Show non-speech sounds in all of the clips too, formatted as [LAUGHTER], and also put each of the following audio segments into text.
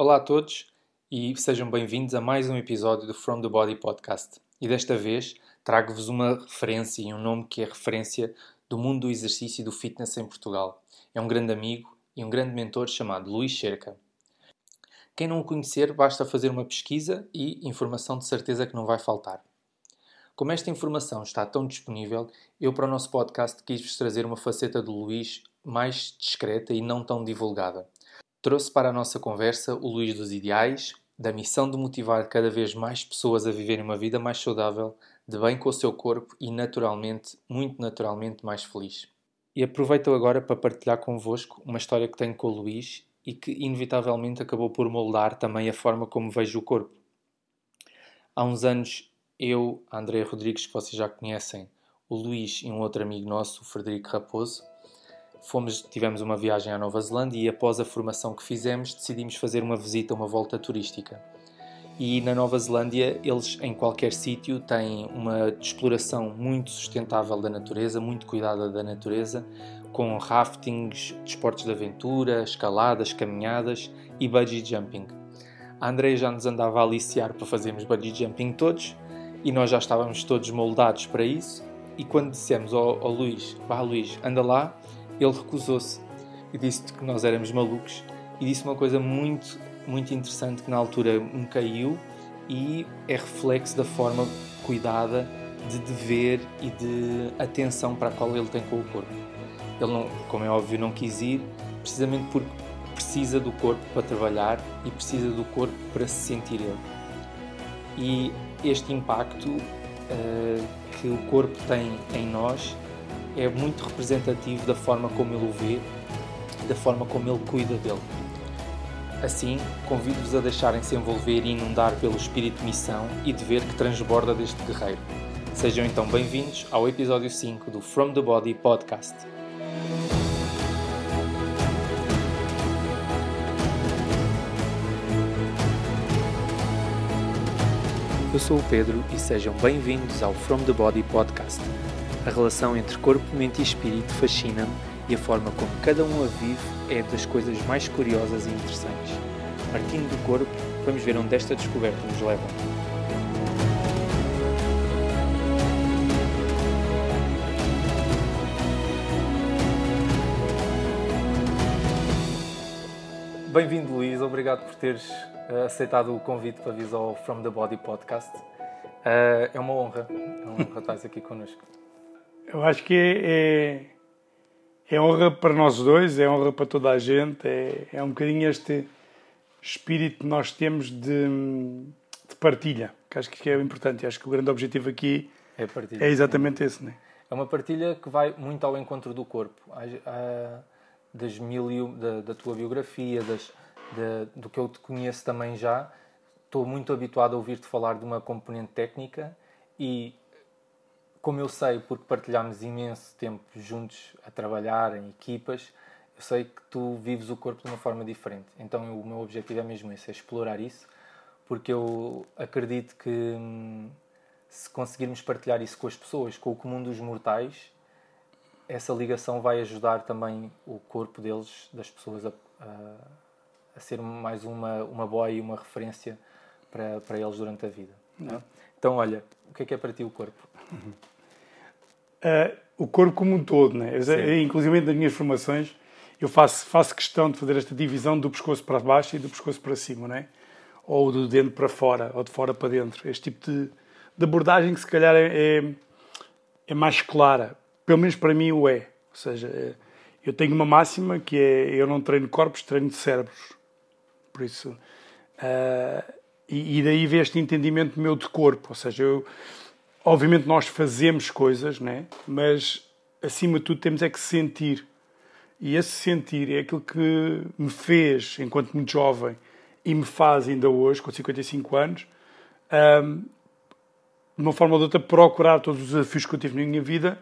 Olá a todos e sejam bem-vindos a mais um episódio do From the Body Podcast. E desta vez trago-vos uma referência e um nome que é referência do mundo do exercício e do fitness em Portugal. É um grande amigo e um grande mentor chamado Luís Cerca. Quem não o conhecer, basta fazer uma pesquisa e informação de certeza que não vai faltar. Como esta informação está tão disponível, eu para o nosso podcast quis-vos trazer uma faceta do Luís mais discreta e não tão divulgada. Trouxe para a nossa conversa o Luís dos Ideais, da missão de motivar cada vez mais pessoas a viverem uma vida mais saudável, de bem com o seu corpo e, naturalmente, muito naturalmente, mais feliz. E aproveito agora para partilhar convosco uma história que tenho com o Luís e que, inevitavelmente, acabou por moldar também a forma como vejo o corpo. Há uns anos, eu, André Rodrigues, que vocês já conhecem, o Luís e um outro amigo nosso, o Frederico Raposo, fomos, tivemos uma viagem à Nova Zelândia e após a formação que fizemos decidimos fazer uma visita, uma volta turística. E na Nova Zelândia eles em qualquer sítio têm uma exploração muito sustentável da natureza, muito cuidada da natureza, com raftings, desportos de aventura, escaladas, caminhadas e bungee jumping. A Andrea já nos andava a aliciar para fazermos bungee jumping todos e nós já estávamos todos moldados para isso. E quando dissemos ao, ao Luís, vá Luís, anda lá, ele recusou-se e disse que nós éramos malucos e disse uma coisa muito, muito interessante que na altura me caiu e é reflexo da forma cuidada de dever e de atenção para a qual ele tem com o corpo. Ele, não, como é óbvio, não quis ir precisamente porque precisa do corpo para trabalhar e precisa do corpo para se sentir ele. E este impacto uh, que o corpo tem em nós é muito representativo da forma como ele o vê, da forma como ele cuida dele. Assim, convido-vos a deixarem-se envolver e inundar pelo espírito de missão e dever que transborda deste guerreiro. Sejam então bem-vindos ao episódio 5 do From the Body Podcast. Eu sou o Pedro e sejam bem-vindos ao From the Body Podcast a relação entre corpo, mente e espírito fascina-me e a forma como cada um a vive é das coisas mais curiosas e interessantes. Partindo do corpo, vamos ver onde esta descoberta nos leva. Bem-vindo, Luís. Obrigado por teres uh, aceitado o convite para vir ao From the Body podcast. Uh, é uma honra, é uma honra estar aqui connosco. Eu acho que é, é, é, honra para nós dois, é honra para toda a gente, é, é um bocadinho este espírito que nós temos de, de partilha, que acho que é importante. Acho que o grande objetivo aqui é, partilha, é exatamente esse. Né? É uma partilha que vai muito ao encontro do corpo, das mil da, da tua biografia, das, do que eu te conheço também já. Estou muito habituado a ouvir-te falar de uma componente técnica e como eu sei, porque partilhámos imenso tempo juntos a trabalhar em equipas, eu sei que tu vives o corpo de uma forma diferente. Então o meu objetivo é mesmo esse, é explorar isso, porque eu acredito que hum, se conseguirmos partilhar isso com as pessoas, com o comum dos mortais, essa ligação vai ajudar também o corpo deles, das pessoas, a, a, a ser mais uma, uma boa e uma referência para, para eles durante a vida. É? Então, olha, o que é que é para ti o corpo? [LAUGHS] Uh, o corpo como um todo, né? Eu, inclusive nas minhas formações, eu faço, faço questão de fazer esta divisão do pescoço para baixo e do pescoço para cima, né? ou do dentro para fora, ou de fora para dentro. Este tipo de, de abordagem que se calhar é, é, é, mais clara, pelo menos para mim o é. Ou seja, é, eu tenho uma máxima que é eu não treino corpos, treino cérebros. Por isso. Uh, e, e, daí vê este entendimento meu de corpo, ou seja, eu obviamente nós fazemos coisas, né? mas acima de tudo temos é que sentir. E esse sentir é aquilo que me fez, enquanto muito jovem, e me faz ainda hoje, com 55 anos, um, de uma forma ou de outra, procurar todos os desafios que eu tive na minha vida,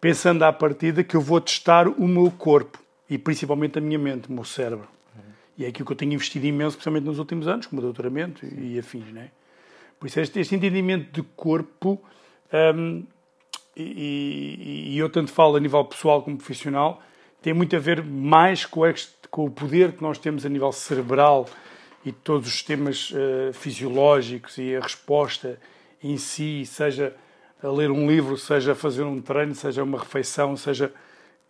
pensando à partida que eu vou testar o meu corpo e principalmente a minha mente, o meu cérebro. Uhum. E é aquilo que eu tenho investido imenso, especialmente nos últimos anos, como doutoramento e, afins. Né? Por isso, este, entendimento de corpo um, e, e, eu tanto falo a nível pessoal como profissional, tem muito a ver mais com, este, com, o poder que nós temos a nível cerebral e todos os sistemas uh, fisiológicos e a resposta em si, seja a ler um livro, seja a fazer um treino, seja uma refeição, seja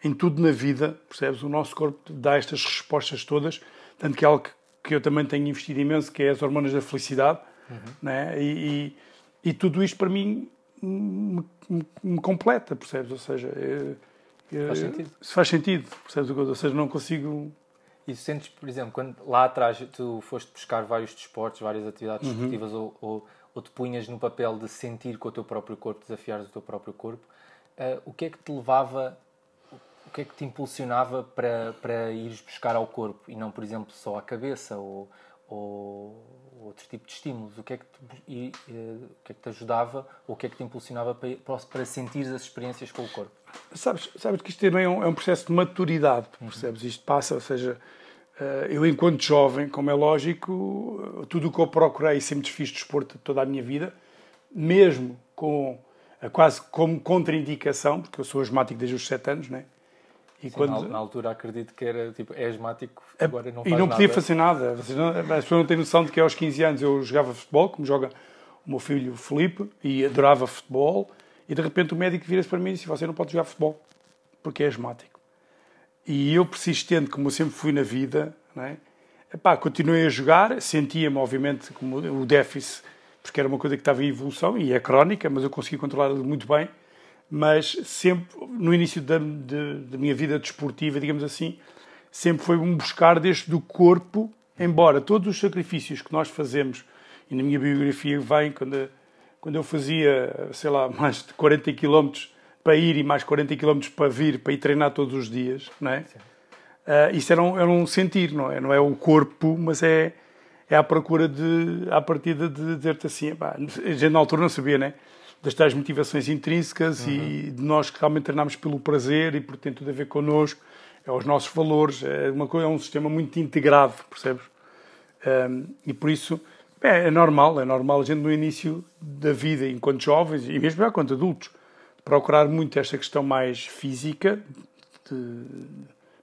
em tudo na vida, percebes? O nosso corpo dá estas respostas todas, tanto que é algo que eu também tenho investido imenso, que é as hormonas da felicidade, uhum. né? E, e, e, tudo isto para mim me, me, me completa, percebes? Ou seja, eu, eu, faz sentido. faz sentido, percebes? Ou seja, não consigo e sentes, por exemplo, quando lá atrás tu foste buscar vários desportos, várias atividades uhum. esportivas ou, ou, ou, te punhas no papel de sentir com o teu próprio corpo, desafiares o teu próprio corpo, uh, o que é que te levava, o que é que te impulsionava para, para ires buscar ao corpo e não, por exemplo, só à cabeça ou, ou outro tipo de estímulos? O que é que te, e, uh, o que é que te ajudava ou o que é que te impulsionava para, para sentir as experiências com o corpo? Sabes, sabes que isto também é um, é um processo de maturidade, uhum. percebes? Uhum. Isto passa, ou seja, eh, eu, enquanto jovem, como é lógico, tudo o que eu procurei, sempre fiz desporto toda a minha vida, mesmo com quase como contraindicação, porque eu sou asmático desde os 7 anos, né? E Sim, quando... na, na, altura acredito que era tipo, é asmático, é, agora não faz E não podia nada. fazer nada. Vocês não, as pessoas não têm noção de que aos 15 anos eu jogava futebol, como joga o meu filho Felipe, e adorava futebol, e de repente o médico vira-se para mim e disse: Você não pode jogar futebol, porque é asmático. E eu, persistente, como eu sempre fui na vida, não é? Epá, continuei a jogar, sentia-me, obviamente, como o déficit, porque era uma coisa que estava em evolução e é crónica, mas eu consegui controlar muito bem. Mas sempre, no início da, de, da minha vida desportiva, digamos assim, sempre foi um buscar desde do corpo, embora todos os sacrifícios que nós fazemos, e na minha biografia vem, quando, quando eu fazia, sei lá, [LAUGHS] mais de 40 quilómetros para ir e mais 40 km para vir, para ir treinar todos os dias, não é? Uh, isso era um, era um sentir, não é? Não é o corpo, mas é, é à procura de, à partida de dizer-te assim, pá, a gente na altura não sabia, né? Das tais motivações intrínsecas uhum. e de nós que realmente treinamos pelo prazer e porque tem tudo a ver connosco, é os nossos valores, é, uma coisa, é um sistema muito integrado, percebes? Um, e por isso, é, é normal, é normal a gente no início da vida, enquanto jovens e mesmo enquanto adultos, procurar muito esta questão mais física, de,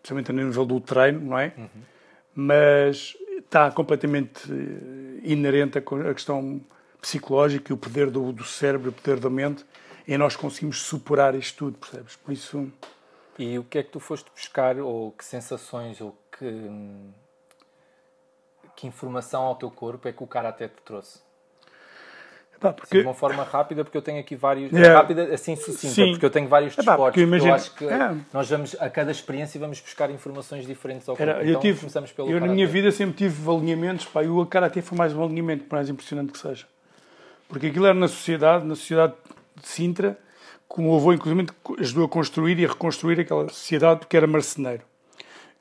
principalmente no nível do treino, não é? Uhum. Mas está completamente eh, inerente a questão psicológica e o poder do, do cérebro, o poder da mente, e nós conseguimos superar isto tudo, percebes? Por isso. E o que é que tu foste buscar, ou que sensações, ou que, que informação ao teu corpo é que o cara até te trouxe? Epá, porque... de uma forma rápida, porque eu tenho aqui vários. É. Rápida, assim sucinta, Sim. porque eu tenho vários Epá, desportos. Imagino... Eu acho que é. nós vamos, a cada experiência, vamos buscar informações diferentes ao corpo. Era, então, eu tive, começamos pelo Eu, na minha vida, sempre tive alinhamentos. Pá, e o Karate foi mais um alinhamento, por mais impressionante que seja. Porque aquilo era na sociedade, na sociedade de Sintra, como o avô, inclusive, ajudou a construir e a reconstruir aquela sociedade, porque era marceneiro.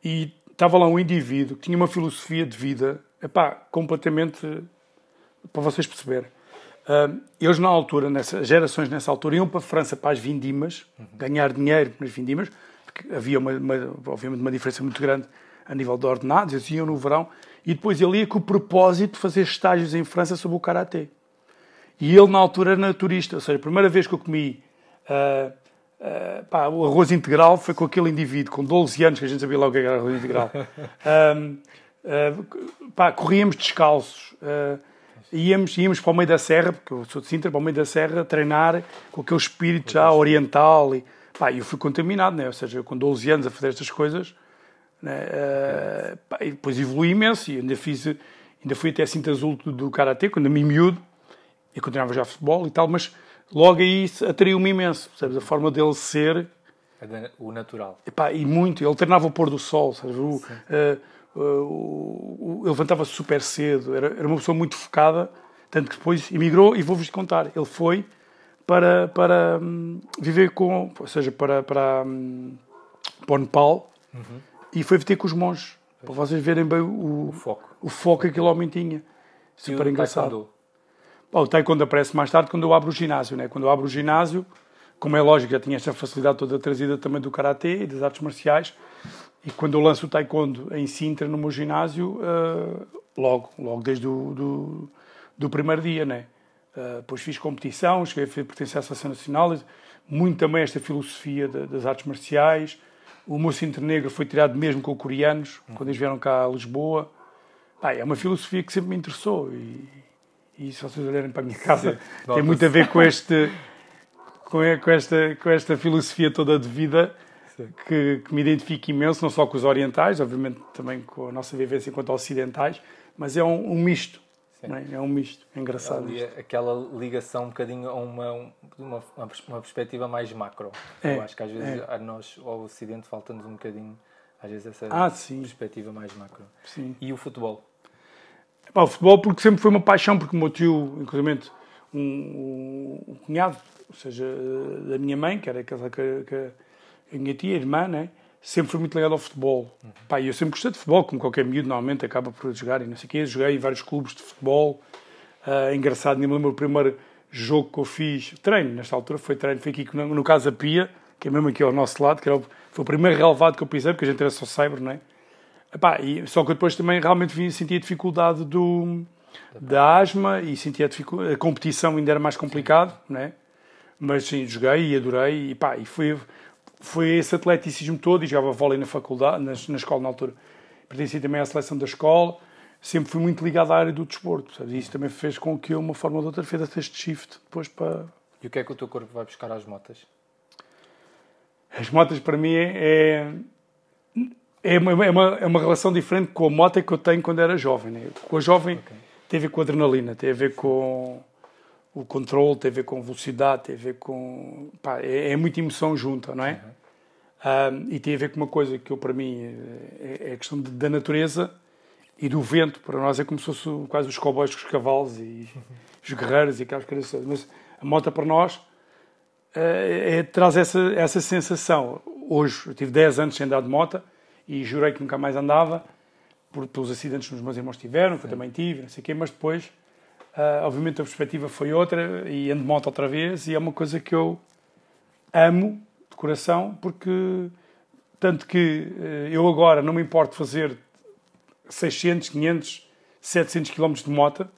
E estava lá um indivíduo que tinha uma filosofia de vida, epá, completamente. para vocês perceberem Uh, eles, na altura, nessas gerações nessa altura, iam para a França para as vindimas, uhum. ganhar dinheiro nas vindimas, porque havia, uma, uma, obviamente, uma diferença muito grande a nível de ordenados, eles iam no verão, e depois ele ia com o propósito de fazer estágios em França sobre o Karatê. E ele, na altura, era naturista, ou seja, a primeira vez que eu comi uh, uh, pá, o arroz integral foi com aquele indivíduo, com 12 anos, que a gente sabia logo o que era arroz integral. [LAUGHS] pá, corríamos descalços íamos, íamos para o meio da serra, porque eu sou de Sintra, para o meio da serra, treinar com aquele espírito já oriental. E, pá, eu fui contaminado, né? ou seja, eu com 12 anos a fazer estas coisas, né? Uh, pá, depois evolui imenso e ainda fiz, ainda fui até a cinta azul do, do Karatê, quando me miúdo, e continuava já futebol e tal, mas logo aí atraiu-me imenso, sabes? A forma dele ser... O natural. E, pá, e muito, ele treinava o pôr do sol, sabes? O, uh, ele levantava-se super cedo, era, era uma pessoa muito focada, tanto que depois emigrou, e vou-vos contar, ele foi para, para um, viver com, ou seja, para, para, um, para o Nepal, uhum. e foi viver com os monges, para vocês verem bem o, o foco, o foco que aquele homem tinha. Super engraçado. Bom, o taekwondo aparece mais tarde quando eu abro o ginásio, né? Quando eu abro o ginásio, como é lógico, já tinha esta facilidade toda trazida também do karatê e das artes marciais, e quando eu lanço o taekwondo em Sintra, no meu ginásio, uh, logo, logo desde o do, do primeiro dia, né? Uh, depois fiz competição, cheguei a pertencer à Associação Nacional, muito também esta filosofia de, das artes marciais. O meu cinto negro foi tirado mesmo com coreanos, quando eles vieram cá a Lisboa. Pá, é uma filosofia que sempre me interessou e, e se vocês olharem para a minha casa, [LAUGHS] tem muito a ver com este com, esta, com esta filosofia toda de vida que, que, me identifico imenso, não só com os orientais, obviamente também com a nossa vivência enquanto ocidentais, mas é um, um misto. É? é? um misto, é engraçado. Ali, aquela ligação um bocadinho a uma, uma, uma perspectiva mais macro. É, Eu acho que às vezes é. a nós, ao Ocidente, falta-nos um bocadinho, às vezes, essa ah, perspectiva mais macro. Sim. E o futebol? O futebol porque sempre foi uma paixão, porque o meu tio, inclusive um, um, um cunhado, ou seja, da minha mãe, que era que, que a minha tia, a irmã, né? sempre foi muito ligado ao futebol. Uhum. Pá, eu sempre gostei de futebol, como qualquer miúdo normalmente acaba por jogar e não sei o quê. Joguei em vários clubes de futebol. Uh, engraçado, nem me lembro o primeiro jogo que eu fiz. Treino, nesta altura foi treino. Foi aqui no, no Casa Pia, que é mesmo aqui ao nosso lado, que era o, foi o primeiro relevado que eu pisei, porque a gente era só cyber, não é? Epá, e, só que depois também realmente sentia a dificuldade do, da asma e sentia a, a competição ainda era mais complicado, não é? Mas sim, joguei e adorei e pá, e foi, foi esse atleticismo todo e jogava vôlei na faculdade, na, na escola na altura. Pertencia também à seleção da escola, sempre fui muito ligado à área do desporto, sabe? isso também fez com que eu, uma forma ou outra, fizesse este shift depois para... E o que é que o teu corpo vai buscar às motas? As motas para mim é, é uma, é uma, é uma relação diferente com a moto que eu tenho quando era jovem. Né? Com a jovem okay. tem a ver com adrenalina, tem a ver com o controle, tem a ver com velocidade, tem a ver com. Pá, é, é muita emoção junta, não é? Uhum. Um, e tem a ver com uma coisa que eu, para mim é, é a questão de, da natureza e do vento. Para nós é como se fosse quase os cowboys com os cavalos e uhum. os guerreiros e aquelas coisas. Mas a moto para nós é, é, traz essa, essa sensação. Hoje, eu tive 10 anos sem andar de moto e jurei que nunca mais andava por, pelos acidentes que os meus irmãos tiveram, que eu também tive, não sei o quê, mas depois, uh, obviamente, a perspectiva foi outra e ando de moto outra vez e é uma coisa que eu amo de coração porque, tanto que uh, eu agora não me importo fazer 600, 500, 700 km de moto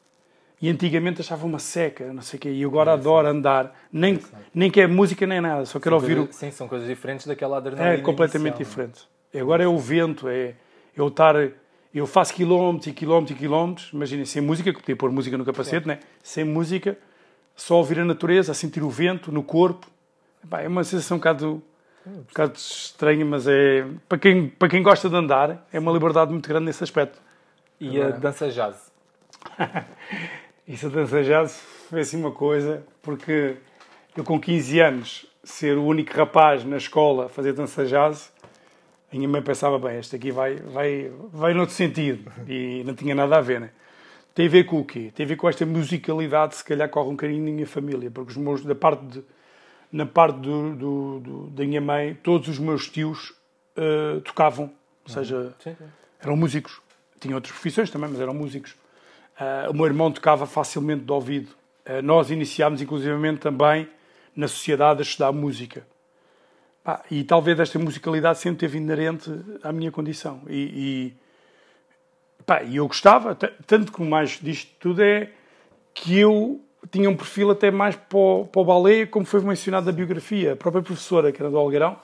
e antigamente achava uma seca, não sei o quê, e agora é, adoro andar, nem, nem quer música nem nada, só quero ouvir o... Sim, são coisas diferentes daquela adrenalina É completamente inicial, diferente. Agora é o vento, é eu estar. Eu faço quilómetros e quilómetros e quilómetros, imaginem, sem música, que podia pôr música no capacete, né? sem música, só ouvir a natureza, a sentir o vento no corpo. é uma sensação um bocado, um bocado estranha, mas é. Para quem, para quem gosta de andar, é uma liberdade muito grande nesse aspecto. E Agora... a dança jazz? [LAUGHS] Isso a dança jazz foi assim uma coisa, porque eu com 15 anos, ser o único rapaz na escola a fazer dança jazz, minha mãe pensava, bem, este aqui vai, vai, vai noutro sentido. E não tinha nada a ver, né? Tem a ver com o quê? Tem a ver com esta musicalidade, se calhar corre um bocadinho na minha família, porque os meus, da parte de, na parte do, do, do, da minha mãe, todos os meus tios uh, tocavam, ou seja, sim, sim. eram músicos. Tinham outras profissões também, mas eram músicos. Uh, o meu irmão tocava facilmente de ouvido. Uh, nós iniciámos, inclusivamente, também na sociedade a estudar música. Pá, e talvez esta musicalidade sempre teve inerente à minha condição. E, e pá, eu gostava, tanto que mais disto tudo é que eu tinha um perfil até mais para o, para o balé, como foi mencionado na biografia. A própria professora, que era do Algueirão,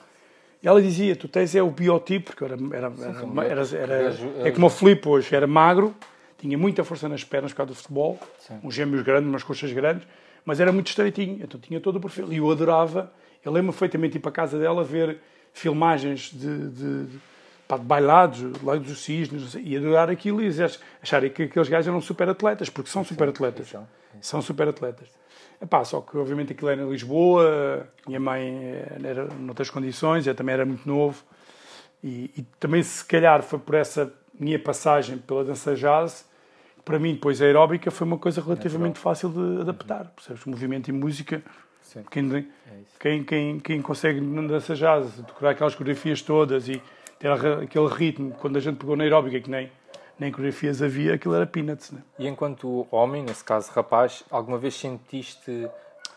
ela dizia: Tu tens é o biotipo, porque era, era, era, era, era é como o Filipe hoje, era magro, tinha muita força nas pernas por causa do futebol, Sim. uns gêmeos grandes, umas coxas grandes, mas era muito estreitinho, então tinha todo o perfil. E eu adorava eu lembro perfeitamente ir para a casa dela ver filmagens de, de, de, pá, de bailados, lá dos cisnes, e adorar aquilo e acharem que aqueles gajos eram super atletas, porque são super atletas. São super atletas. Epá, só que obviamente aquilo era em Lisboa, minha mãe eh, era noutras condições, eu também era muito novo. E, e, também se calhar foi por essa minha passagem pela dança jazz, para mim depois a aeróbica foi uma coisa relativamente fácil de adaptar. Percebes? Movimento e música quem, é quem, quem, quem consegue na dança jazz decorar aquelas coreografias todas e ter aquele ritmo, quando a gente pegou na aeróbica, que nem, nem coreografias havia, aquilo era peanuts. Né? E enquanto homem, nesse caso rapaz, alguma vez sentiste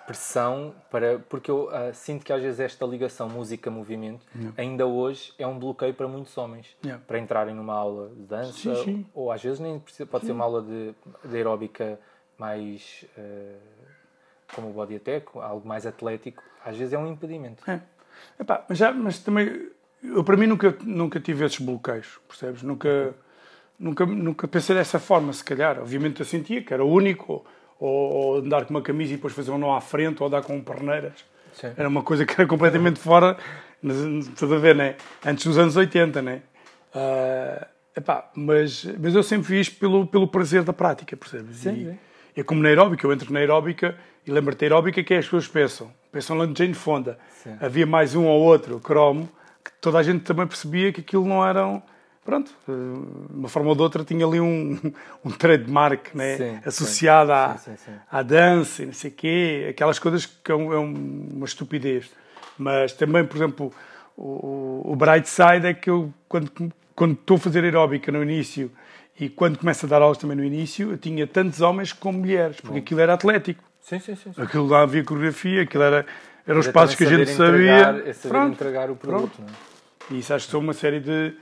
pressão para. Porque eu uh, sinto que às vezes esta ligação música-movimento, yeah. ainda hoje, é um bloqueio para muitos homens. Yeah. Para entrarem numa aula de dança, sim, sim. ou às vezes nem precisa, pode sim. ser uma aula de, de aeróbica mais. Uh, como o body attack, algo mais atlético, às vezes é um impedimento. É. Epá, mas, já, mas também, eu para mim nunca, nunca tive esses bloqueios, percebes? Nunca, nunca, nunca pensei dessa forma, se calhar. Obviamente eu sentia que era o único, ou, ou andar com uma camisa e depois fazer um nó à frente, ou andar com perneiras. Sim. Era uma coisa que era completamente fora, tudo a ver, né? Antes dos anos 80, né? Uh, epá, mas, mas eu sempre fiz pelo, pelo prazer da prática, percebes? Sim, e. É como na aeróbica, eu entro na aeróbica e lembro-te da aeróbica que é as pessoas pensam. Pensam lá no Jane Fonda. Sim. Havia mais um ou outro cromo que toda a gente também percebia que aquilo não eram pronto, de uma forma ou de outra tinha ali um, [LAUGHS] um trademark né? Sim, associado sim. À, à dança e não sei o quê, aquelas coisas que é, é uma estupidez. Mas também, por exemplo, o, o bright side é que eu, quando, quando estou a fazer aeróbica no início e quando começo a dar aulas também no início, eu tinha tantos homens como mulheres, porque Bom. aquilo era atlético. Sim, sim, sim. Aquilo lá havia coreografia, aquilo era, eram os passos que a gente entregar, sabia. É saber pronto, entregar o produto. Pronto. É? E isso acho que são uma série de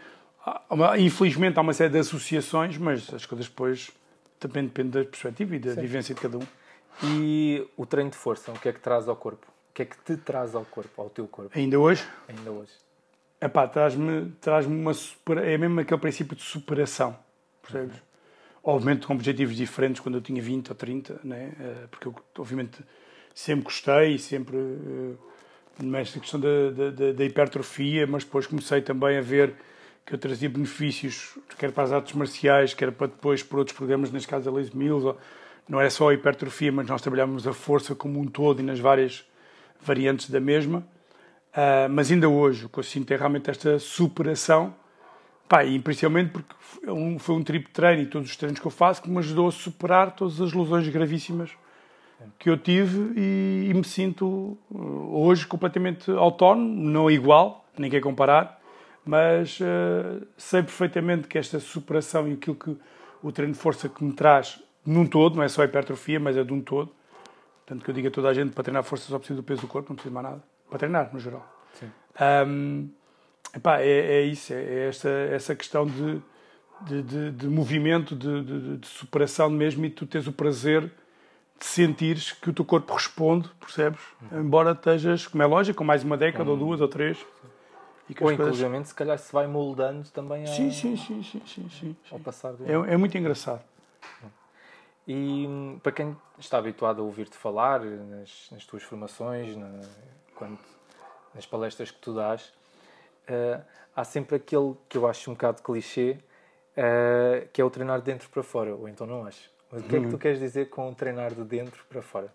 infelizmente há uma série de associações, mas as coisas depois também depende da perspectiva e da Sim. vivência de cada um. E o treino de força, o que é que traz ao corpo? O que é que te traz ao corpo, ao teu corpo? Ainda hoje? Ainda hoje. Epá, traz-me traz uma super... é mesmo aquele princípio de superação, percebes? Uhum. Obviamente com objetivos diferentes quando eu tinha 20 ou 30, né? Eh, porque eu obviamente sempre gostei, sempre uh, nesta questão da, da, da hipertrofia, mas depois comecei também a ver que eu trazia benefícios, quer para as artes marciais, quer para depois por outros programas, neste caso a Les Mills, não era só a hipertrofia, mas nós trabalhávamos a força como um todo e nas várias variantes da mesma. Uh, mas ainda hoje o que eu sinto é realmente esta superação, pá, e principalmente porque foi um, foi um triplo treino e todos os treinos que eu faço que me ajudou a superar todas as lesões gravíssimas que eu tive e, e me sinto hoje completamente autónomo, não igual, nem quer comparar, mas uh, sei perfeitamente que esta superação e aquilo que o treino de força que me traz num todo, não é só a hipertrofia, mas é de um todo. Portanto, que eu digo a toda a gente para treinar força só precisa do peso do corpo, não precisa mais nada. Para treinar, no geral. Sim. Um, epá, é, é, isso, é, é esta, essa questão de, de, de, de movimento, de, de, superação mesmo e tu tens o prazer de sentires que o teu corpo responde, percebes? Uhum. Embora estejas, como é lógico, com mais uma década, ou duas, ou três. E Ou, inclusive, coisas... se calhar se vai moldando também sim, sim, sim, sim, sim, sim, ao passar do é, é muito engraçado. E para quem está habituado a ouvir-te falar nas, nas, tuas formações, na, quando, nas palestras que tu dás, uh, há sempre aquele que eu acho um bocado clichê, uh, que é o treinar de dentro para fora, ou então não acho. Mas o que é que tu uhum. queres dizer com treinar de dentro para fora?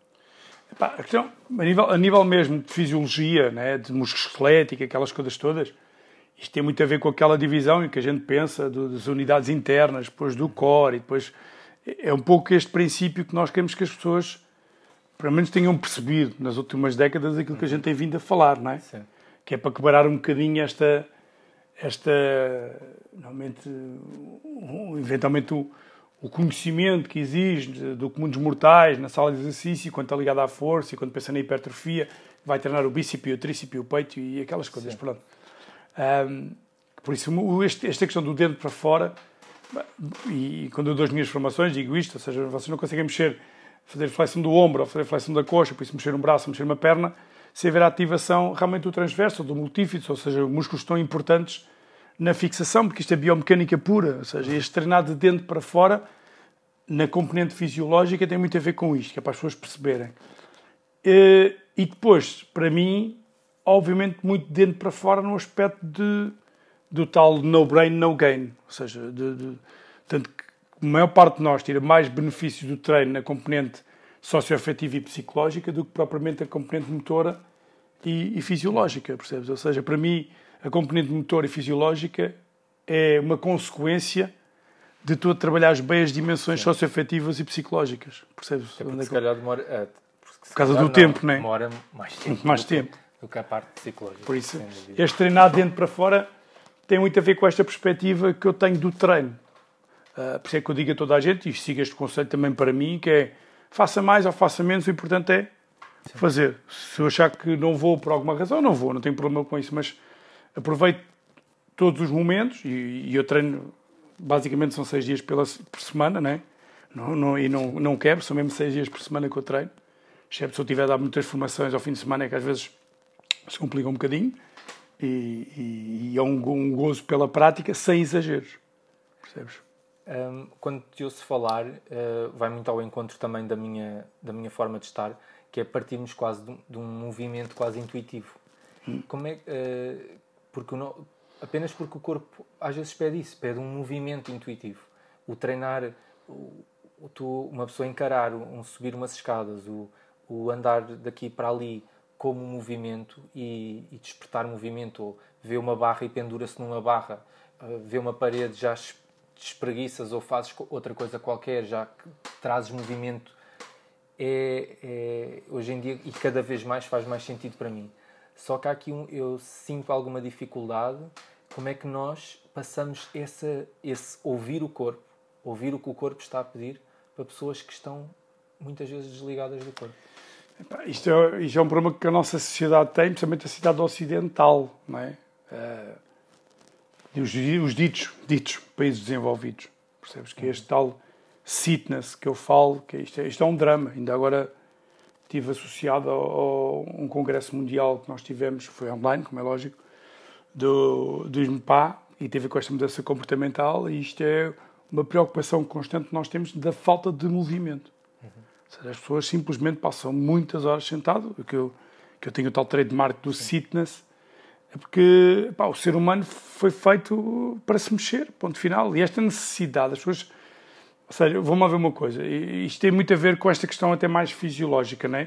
Epá, a questão, a nível, a nível mesmo de fisiologia, né, de músculo esquelético, aquelas coisas todas, isto tem muito a ver com aquela divisão em que a gente pensa do, das unidades internas, depois do core, e depois é um pouco este princípio que nós queremos que as pessoas, pelo menos, tenham percebido nas últimas décadas aquilo que a gente tem vindo a falar, não é? Sim. Que é para quebrar um bocadinho esta, esta, normalmente, eventualmente o conhecimento que exige do comum dos mortais na sala de exercício, quando está ligado à força e quando pensa na hipertrofia, vai treinar o bíceps, o tríceps, o peito e aquelas coisas. Pronto. Um, por isso, este, esta questão do dentro para fora, e quando eu dou as minhas formações, digo isto, ou seja, vocês não conseguem mexer, fazer flexão do ombro, ou fazer flexão da coxa, por isso mexer um braço, mexer uma perna, sem haver ativação realmente do transverso, do multífice, ou seja, músculos tão importantes na fixação, porque isto é biomecânica pura, ou seja, este treinar de dentro para fora, na componente fisiológica, tem muito a ver com isto, que é para as pessoas perceberem. E depois, para mim, obviamente, muito de dentro para fora no aspecto de, do tal no brain, no gain. Ou seja, de, de, tanto que a maior parte de nós tira mais benefícios do treino na componente socioafetiva e psicológica do que propriamente a componente motora e, e fisiológica, percebes? Ou seja, para mim, a componente motor e fisiológica é uma consequência de tu trabalhares bem as dimensões socioafetivas e psicológicas. Percebes? É porque, é se calhar demora. É, por causa do não, tempo, não é? Demora mais tempo. Mais tempo. Do que a parte psicológica. Por isso, este treinar dentro para fora tem muito a ver com esta perspectiva que eu tenho do treino. Uh, por isso é que eu digo a toda a gente, e siga este conselho também para mim, que é faça mais ou faça menos, o importante é fazer. Se eu achar que não vou por alguma razão, não vou, não tenho problema com isso, mas aproveito todos os momentos e, e eu treino, basicamente são seis dias pela, por semana, né? não, não, e não, não quebro, são mesmo seis dias por semana que eu treino. Exceto se eu tiver a dar muitas formações ao fim de semana, é que às vezes se complica um bocadinho. E, e, e é um, um, gozo pela prática sem exageros. Percebes? Um, quando te ouço falar, uh, vai muito ao encontro também da minha, da minha forma de estar, que é partirmos quase de, de um movimento quase intuitivo. Hum. Como é, uh, porque não, apenas porque o corpo às vezes pede isso, pede um movimento intuitivo. O treinar, o, tu, uma pessoa encarar, um subir umas escadas, o, o andar daqui para ali como movimento e, e despertar movimento, ou ver uma barra e pendura-se numa barra, uh, ver uma parede já espreguiças ou fazes outra coisa qualquer, já que trazes movimento, é, é, hoje em dia e cada vez mais faz mais sentido para mim. Só que há aqui um, eu sinto alguma dificuldade. Como é que nós passamos essa, esse ouvir o corpo, ouvir o que o corpo está a pedir para pessoas que estão muitas vezes desligadas do corpo? Isto é, isto é um problema que a nossa sociedade tem, principalmente a sociedade ocidental, não é? Uh, os, os ditos, ditos países desenvolvidos. Percebes? Que é este tal sitness que eu falo, que isto é, isto é um drama. Ainda agora estive associado a, um congresso mundial que nós tivemos, foi online, como é lógico, do, do IMPA, e teve com esta mudança comportamental, e isto é uma preocupação constante que nós temos da falta de movimento. Uhum. Seja, as pessoas simplesmente passam muitas horas sentado, que eu, que eu tenho o tal trademark do Sim. sitness, é porque pá, o ser humano foi feito para se mexer, ponto final. E esta necessidade, as pessoas. Ou seja, vamos ver uma coisa, isto tem muito a ver com esta questão até mais fisiológica, não é?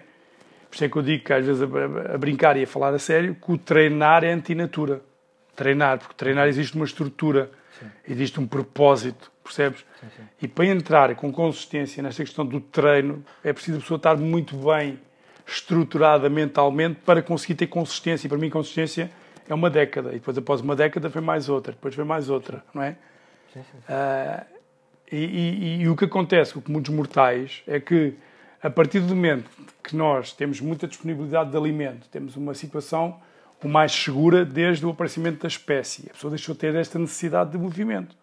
Por isso é que eu digo que às vezes a, a brincar e a falar a sério que o treinar é antinatura. Treinar, porque treinar existe uma estrutura, sim. existe um propósito, percebes? Sim, sim. E para entrar com consistência nesta questão do treino, é preciso a pessoa estar muito bem estruturada mentalmente para conseguir ter consistência. E para mim, consistência é uma década, e depois após uma década foi mais outra, depois foi mais outra, não é? Sim, sim. Uh, e, e, e, o que acontece com muitos mortais é que, a partir do momento que nós temos muita disponibilidade de alimento, temos uma situação o mais segura desde o aparecimento da espécie, a pessoa deixou de ter esta necessidade de movimento.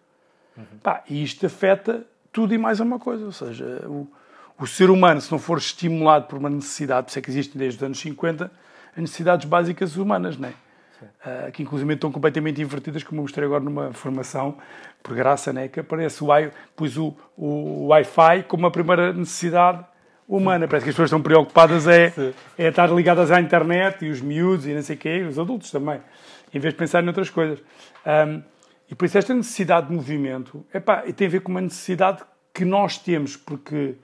Uhum. Pá, e isto afeta tudo e mais uma coisa, ou seja, o, o ser humano, se não for estimulado por uma necessidade, por isso é que existem desde os anos 50, as necessidades básicas humanas, não é? Uh, que inclusive estão completamente invertidas, como eu mostrei agora numa formação, por graça, né, que aparece o, pus o, o Wi-Fi como a primeira necessidade humana. Parece que as pessoas estão preocupadas é, é estar ligadas à internet e os miúdos e não sei o quê, os adultos também, em vez de pensar noutras coisas. Um, e por isso esta necessidade de movimento epá, tem a ver com uma necessidade que nós temos, porque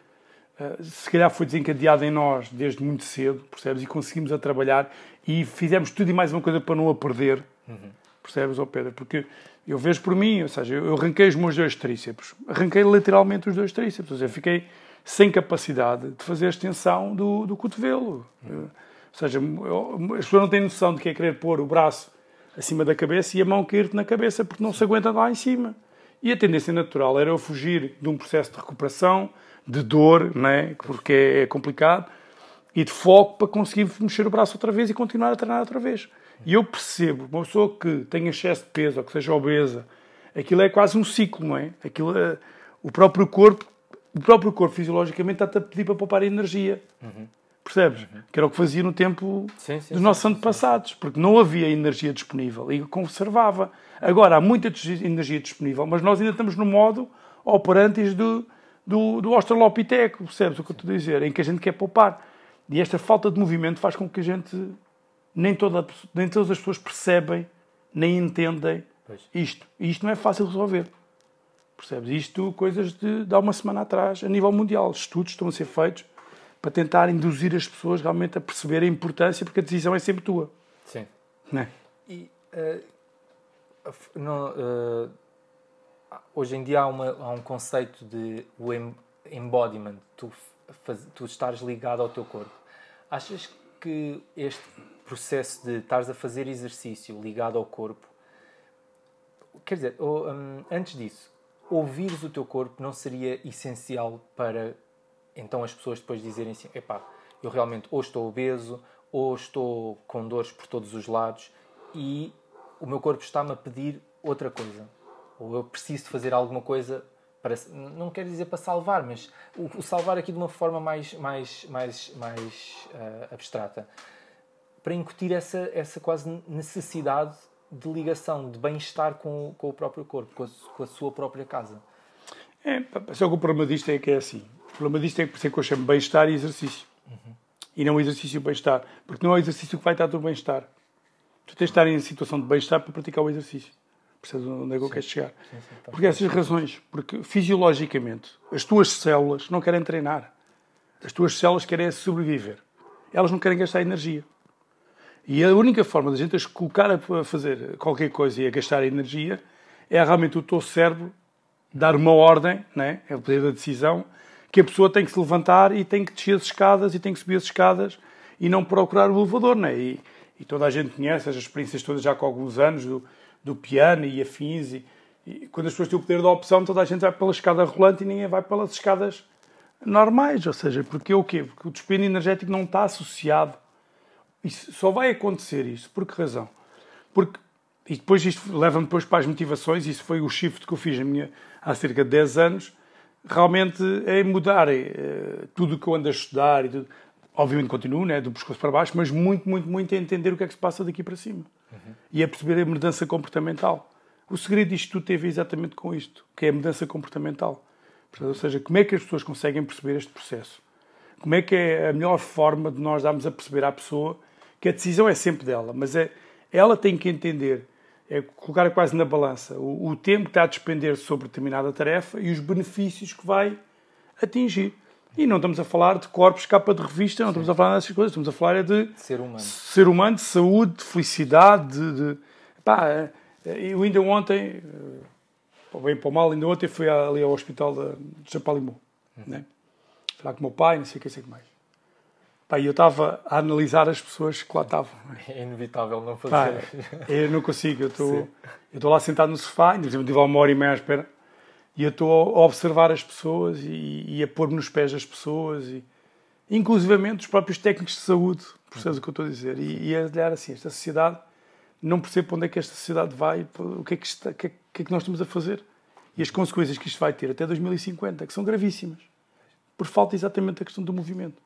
uh, se calhar foi desencadeada em nós desde muito cedo, percebes? E conseguimos a trabalhar e fizemos tudo e mais uma coisa para não a perder. Uhum. Percebes, oh Pedro? Porque eu vejo por mim, ou seja, eu arranquei os meus dois tríceps, arranquei literalmente os dois tríceps, ou seja, fiquei sem capacidade de fazer a extensão do, do cotovelo. Uhum. Ou seja, as pessoas não têm noção de que é querer pôr o braço acima da cabeça e a mão cair-te na cabeça porque não se aguenta lá em cima. E a tendência natural era eu fugir de um processo de recuperação, de dor, né? porque é complicado, e de foco para conseguir mexer o braço outra vez e continuar a treinar outra vez. E eu percebo, uma pessoa que tem excesso de peso ou que seja obesa, aquilo é quase um ciclo, não é? Aquilo é, o próprio corpo, o próprio corpo fisiologicamente está-te a pedir para poupar energia. Uhum. Percebes? Uhum. Que era o que fazia no tempo sim, sim, dos nossos sim, antepassados, porque não havia energia disponível e conservava. Agora há muita energia disponível, mas nós ainda estamos no modo operantes do, do, do Australopiteco, percebes o que eu estou a dizer? Em que a gente quer poupar. E esta falta de movimento faz com que a gente, nem, toda, nem todas as pessoas percebem, nem entendem pois. isto. E isto não é fácil de resolver. Percebes? Isto, coisas de, de há uma semana atrás, a nível mundial. Estudos estão a ser feitos para tentar induzir as pessoas realmente a perceber a importância, porque a decisão é sempre tua. Sim. Não é? E, uh, não, uh, hoje em dia há, uma, há um conceito de o embodiment. Tu tu estares ligado ao teu corpo. Achas que este processo de estares a fazer exercício ligado ao corpo, quer dizer, um, antes disso, ouvires o teu corpo não seria essencial para então as pessoas depois dizerem assim: epá, eu realmente ou estou obeso, ou estou com dores por todos os lados e o meu corpo está-me a pedir outra coisa. Ou eu preciso fazer alguma coisa para, não quero dizer para salvar, mas o, o, salvar aqui de uma forma mais, mais, mais, mais uh, abstrata, para incutir essa, essa quase necessidade de ligação, de bem-estar com, com o próprio corpo, com a, com a, sua própria casa. É, só que o problema disto é que é assim. O problema disto é que por isso é que eu chamo bem-estar e exercício. Uhum. E não exercício bem-estar. Porque não é o exercício que vai estar do bem-estar. Tu tens de estar em situação de bem-estar para praticar o exercício. Percebes onde é que eu quero chegar? Sim, sim, tá. Porque essas razões. Porque fisiologicamente as tuas células não querem treinar. As tuas células querem sobreviver. Elas não querem gastar energia. E a única forma da gente colocar a fazer qualquer coisa e a gastar energia é realmente o teu cérebro dar uma ordem, né? é o poder da decisão, que a pessoa tem que se levantar e tem que descer as escadas e tem que subir as escadas e não procurar o elevador. Né? E, e toda a gente conhece as experiências todas já com alguns anos do, do piano e afins. E, e quando as pessoas têm o poder da opção, toda a gente vai pela escada rolante e ninguém vai pelas escadas normais. Ou seja, porque o quê? Porque o despende energético não está associado. Isso, só vai acontecer isso. Por que razão? Porque, e depois isto leva-me depois para as motivações, isso foi o shift que eu fiz minha, há cerca de 10 anos, realmente é mudar é, tudo o que eu ando a estudar e tudo. Obviamente continuo, né, do pescoço para baixo, mas muito, muito, muito é entender o que é que se passa daqui para cima. Uhum. E é perceber a mudança comportamental. O segredo disto tudo teve exatamente com isto, que é a mudança comportamental. Portanto, ou seja, como é que as pessoas conseguem perceber este processo? Como é que é a melhor forma de nós darmos a perceber à pessoa que a decisão é sempre dela, mas é, ela tem que entender, é colocar quase na balança o, o tempo que está a despender sobre determinada tarefa e os benefícios que vai atingir. E não estamos a falar de corpos, capa de revista, não Sim. estamos a falar dessas coisas, estamos a falar é de ser humano, ser humano de saúde, de felicidade, de, de pá, eu ainda ontem, para bem para o mal, ainda ontem fui ali ao hospital de Chapalimau, uhum. né? falar com o meu pai, não sei o que, sei o que mais. Pá, eu estava a analisar as pessoas que lá estavam. É inevitável não fazer. Pá, eu não consigo, eu estou, [LAUGHS] eu estou lá sentado no sofá, ainda tive lá uma hora e meia à espera, e eu estou a observar as pessoas e, e a pôr-me nos pés das pessoas, e, inclusivamente os próprios técnicos de saúde, percebes o que eu estou a dizer? E, e a olhar assim, esta sociedade, não percebo para onde é que esta sociedade vai, o que é que, está, o que, é, que, é que nós estamos a fazer. E as consequências que isto vai ter até 2050, que são gravíssimas, por falta exatamente da questão do movimento.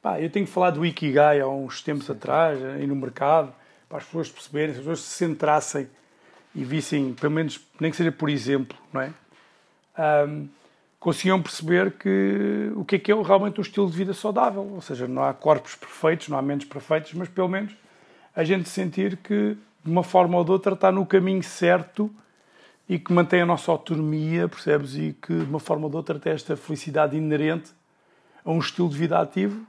Pá, eu tenho falar do Ikigai há uns tempos atrás, aí no mercado, para as pessoas perceberem, se as pessoas se centrassem e vissem, pelo menos, nem que seja por exemplo, não é? Um, conseguiam perceber que o que é que é realmente um estilo de vida saudável. Ou seja, não há corpos perfeitos, não há mentes perfeitos, mas pelo menos a gente sentir que, de uma forma ou de outra, está no caminho certo e que mantém a nossa autonomia, percebes? E que, de uma forma ou de outra, tem esta felicidade inerente a um estilo de vida ativo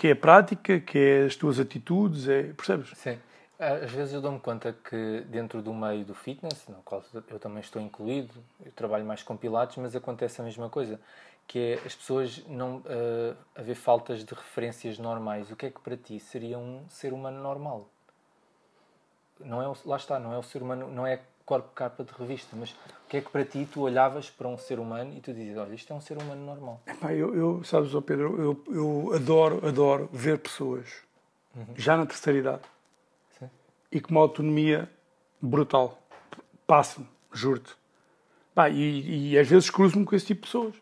que é a prática, que é as tuas atitudes, é, percebes? Sim. Às vezes eu dou-me conta que dentro do meio do fitness, no qual eu também estou incluído, eu trabalho mais com pilates, mas acontece a mesma coisa, que é as pessoas não uh, haver faltas de referências normais. O que é que para ti seria um ser humano normal? Não é o, lá está, não é o ser humano, não é corpo capa de revista, mas o que é que para ti tu olhavas para um ser humano e tu dizias, olha, isto é um ser humano normal? Epá, eu, eu, sabes, oh Pedro, eu, eu adoro, adoro ver pessoas uhum. já na terceira idade. E com uma autonomia brutal. Passo-me, juro-te. E, e, às vezes cruzo-me com esse tipo de pessoas.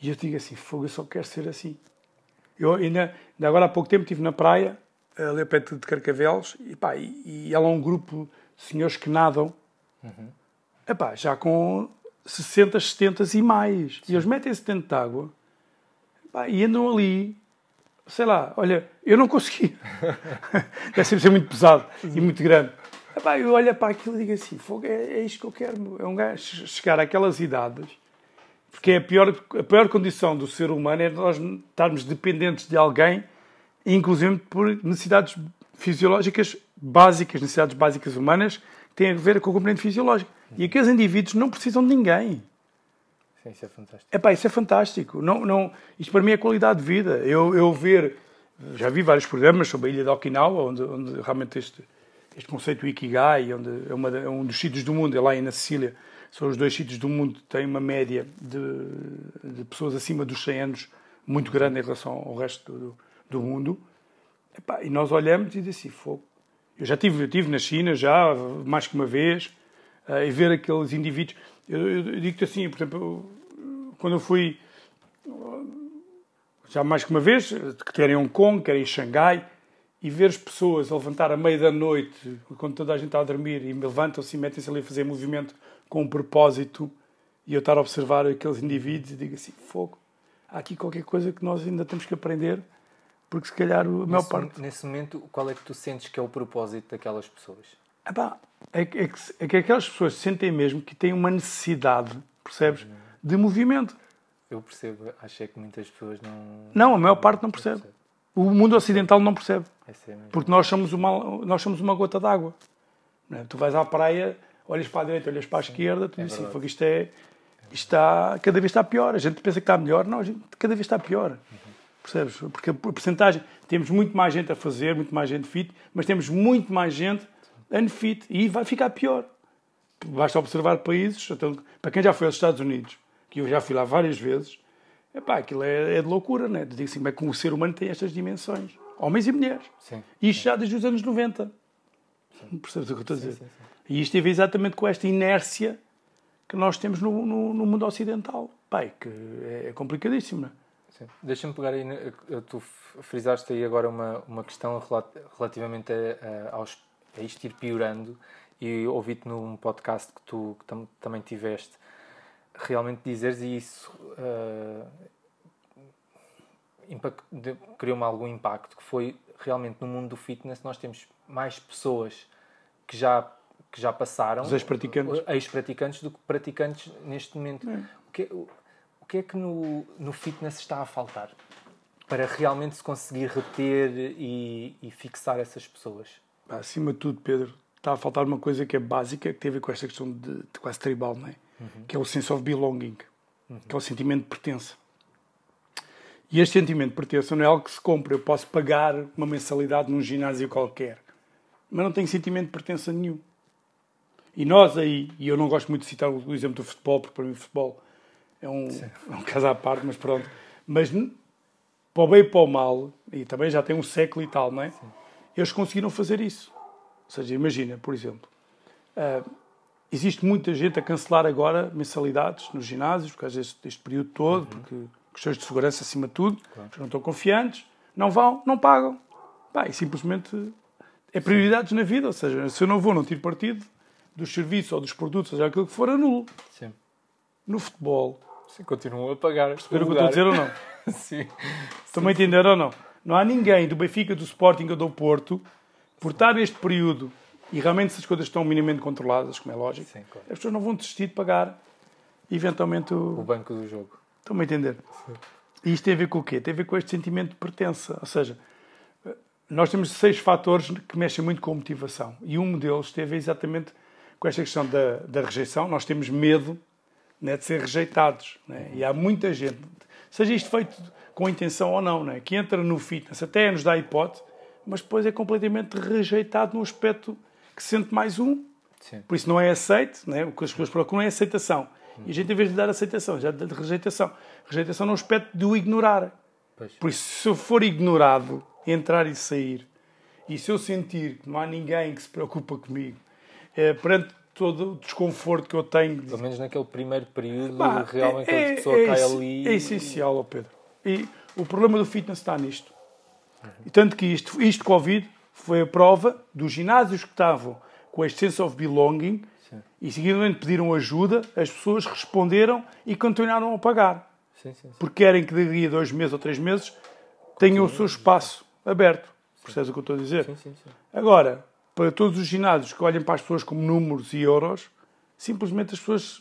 E eu digo assim, fogo, eu só quero ser assim. Eu ainda, ainda agora há pouco tempo estive na praia, ali perto de Carcavelos, e, pá, e, e ela é um grupo de senhores que nadam Uhum. Epá, já com 60, 70 e mais. Sim. E eles metem-se dentro de água epá, e andam ali. Sei lá, olha, eu não consegui. [LAUGHS] Deve sempre ser muito pesado e muito grande. Epá, eu olho para aquilo e digo assim: é, é isto que eu quero. É um gajo chegar àquelas idades. Porque é a pior, a pior condição do ser humano é nós estarmos dependentes de alguém, inclusive por necessidades fisiológicas básicas, necessidades básicas humanas, tem a ver com o componente fisiológico. E aqueles indivíduos não precisam de ninguém. Sim, isso é fantástico. Epá, isso é fantástico. Não, não, isto para mim é qualidade de vida. Eu, eu ver, já vi vários programas sobre a ilha de Okinawa, onde, onde realmente este, este conceito Ikigai, onde é, uma, é, um dos sítios do mundo, é lá na Sicília, são os dois sítios do mundo que têm uma média de, de, pessoas acima dos 100 anos muito grande em relação ao resto do, do mundo. Epá, e nós olhamos e dizemos assim, eu já tive, eu tive na China, já, mais que uma vez, uh, e ver aqueles indivíduos. Eu, eu digo-te assim, por exemplo, quando eu fui, já mais que uma vez, quer em Hong Kong, quer em Xangai, e ver as pessoas a levantar à meia da noite, quando toda a gente está a dormir, e levantam-se e metem-se ali a fazer movimento com um propósito, e eu estar a observar aqueles indivíduos e digo assim, fogo, há aqui qualquer coisa que nós ainda temos que aprender, porque se calhar a maior nesse, parte... Nesse momento, qual é que tu sentes que é o propósito daquelas pessoas? Epá, é, que, é, que, é que aquelas pessoas sentem mesmo que têm uma necessidade, percebes, de movimento. Eu percebo, acho é que muitas pessoas não... Não, a maior parte não percebe. O mundo ocidental não percebe. É porque nós somos uma, nós somos uma gota d'água. É? Tu vais à praia, olhas para a direita, olhas para a esquerda, tu é dizes assim, isto, é, está, cada vez está pior. A gente pensa que está melhor, não, gente, cada vez está pior. Uhum. Percebes? Porque a porcentagem, temos muito mais gente a fazer, muito mais gente fit, mas temos muito mais gente unfit e vai ficar pior. Basta observar países, então, para quem já foi aos Estados Unidos, que eu já fui lá várias vezes, epá, aquilo é, é de loucura, né? Dizer assim, como é que o ser humano tem estas dimensões, homens e mulheres. Sim. E isto já desde os anos 90. Sim. Percebes o que eu estou a dizer? Sim, sim, e isto teve exatamente com esta inércia que nós temos no, no, no mundo ocidental. Pai, que é, é complicadíssimo, não é? Deixa-me pegar aí, tu frisaste aí agora uma, uma questão relativamente a, a, aos, a isto ir piorando e ouvi-te num podcast que tu que tam, também tiveste realmente dizeres e isso uh, criou-me algum impacto que foi realmente no mundo do fitness nós temos mais pessoas que já que já passaram os ex-praticantes. ex-praticantes do que praticantes neste momento. É. o, que, o, o que é que no, no fitness está a faltar para realmente se conseguir reter e, e fixar essas pessoas acima de tudo Pedro está a faltar uma coisa que é básica que tem a ver com esta questão de, de quase tribal não é? uhum. que é o sense of belonging, uhum. que é o sentimento de pertença. E este sentimento de pertença não é algo que se compra. Eu posso pagar uma mensalidade num ginásio qualquer, mas não tenho sentimento de pertença nenhum. E nós aí, e eu não gosto muito de citar o exemplo do futebol, porque para mim o futebol é um, é um caso à parte, mas pronto. Mas para o bem e para o mal, e também já tem um século e tal, não é? Sim. Eles conseguiram fazer isso. Ou seja, imagina, por exemplo, uh, Existe muita gente a cancelar agora mensalidades nos ginásios, por causa deste, deste período todo, uhum. porque questões de segurança acima de tudo, claro. não estão confiantes, não vão, não pagam. Pá, e simplesmente é prioridades Sim. na vida, ou seja, se eu não vou, não tiro partido dos serviços ou dos produtos, seja aquilo que for, anulo. Sim. No futebol. Sim, continuam a pagar. Perceberam o que eu estou a dizer ou não? [LAUGHS] Sim. Estão a entender ou não? Não há ninguém do Benfica, do Sporting ou do Porto, por estar neste período e realmente, se as coisas estão minimamente controladas, como é lógico, Sim, claro. as pessoas não vão desistir de pagar, eventualmente, o, o banco do jogo. Estão-me a entender? Sim. E isto tem a ver com o quê? Tem a ver com este sentimento de pertença. Ou seja, nós temos seis fatores que mexem muito com a motivação. E um deles teve exatamente com esta questão da, da rejeição. Nós temos medo né, de ser rejeitados. Né? E há muita gente, seja isto feito com intenção ou não, né, que entra no fitness, até nos dá hipótese, mas depois é completamente rejeitado no aspecto que sente mais um, Sim. por isso não é aceito, né? o que as pessoas procuram é aceitação. E a gente, em vez de dar aceitação, já dá rejeitação. Rejeitação não aspecto de o ignorar. Pois. Por isso, se eu for ignorado, entrar e sair, e se eu sentir que não há ninguém que se preocupa comigo, é, perante todo o desconforto que eu tenho. Pelo menos naquele primeiro período, bah, realmente é, a pessoa é, cai ali. É essencial, Pedro. E o problema do fitness está nisto. E tanto que isto, isto Covid foi a prova dos ginásios que estavam com este sense of belonging sim. e seguidamente pediram ajuda, as pessoas responderam e continuaram a pagar. Sim, sim, porque querem que daqui a dois meses ou três meses tenham o seu espaço aberto. Percebes o que eu estou a dizer? Agora, para todos os ginásios que olhem para as pessoas como números e euros, simplesmente as pessoas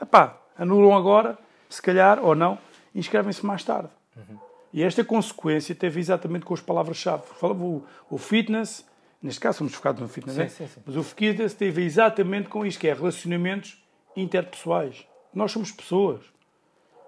epá, anulam agora, se calhar, ou não, inscrevem-se mais tarde. Uhum. E esta consequência teve exatamente com as palavras-chave. O, o fitness, neste caso somos focados no fitness, sim, né? sim, sim. mas o fitness teve exatamente com isto, que é relacionamentos interpessoais. Nós somos pessoas.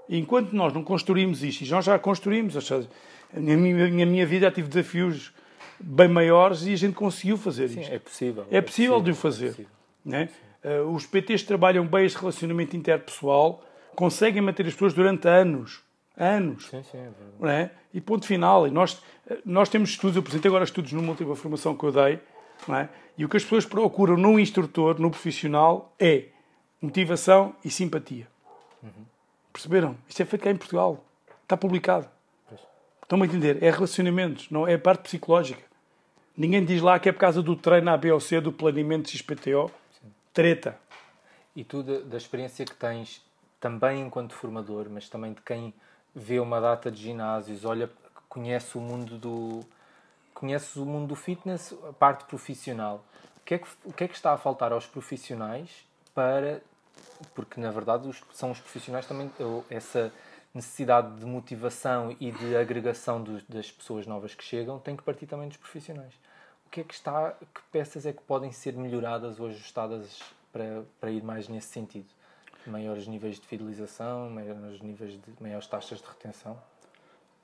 E enquanto nós não construímos isto, e nós já construímos, ou seja, na minha, na minha vida já tive desafios bem maiores e a gente conseguiu fazer Sim, isto. É possível. É, é possível, possível de o fazer. É né? Uh, os PTs trabalham bem este relacionamento interpessoal, conseguem manter as pessoas durante anos anos. Sim, sim, é não é? E ponto final. E nós, nós temos estudos, eu apresentei agora estudos numa última formação que eu dei, não é? e o que as pessoas procuram no instrutor, no profissional, é motivação e simpatia. Uhum. Perceberam? Isto é feito cá em Portugal. Está publicado. Pois. Estão-me a entender? É relacionamentos, não é parte psicológica. Ninguém diz lá que é por causa do treino ABOC, do planeamento XPTO. Sim. Treta. E tu, da, da experiência que tens também enquanto formador, mas também de quem vê uma data de ginásios, olha, conhece o mundo do conhece o mundo do fitness, a parte profissional. O que é que, o que, é que está a faltar aos profissionais para porque na verdade os, são os profissionais também essa necessidade de motivação e de agregação dos, das pessoas novas que chegam tem que partir também dos profissionais. O que é que está, que peças é que podem ser melhoradas ou ajustadas para, para ir mais nesse sentido? Maiores níveis de fidelização, maiores níveis de maiores taxas de retenção?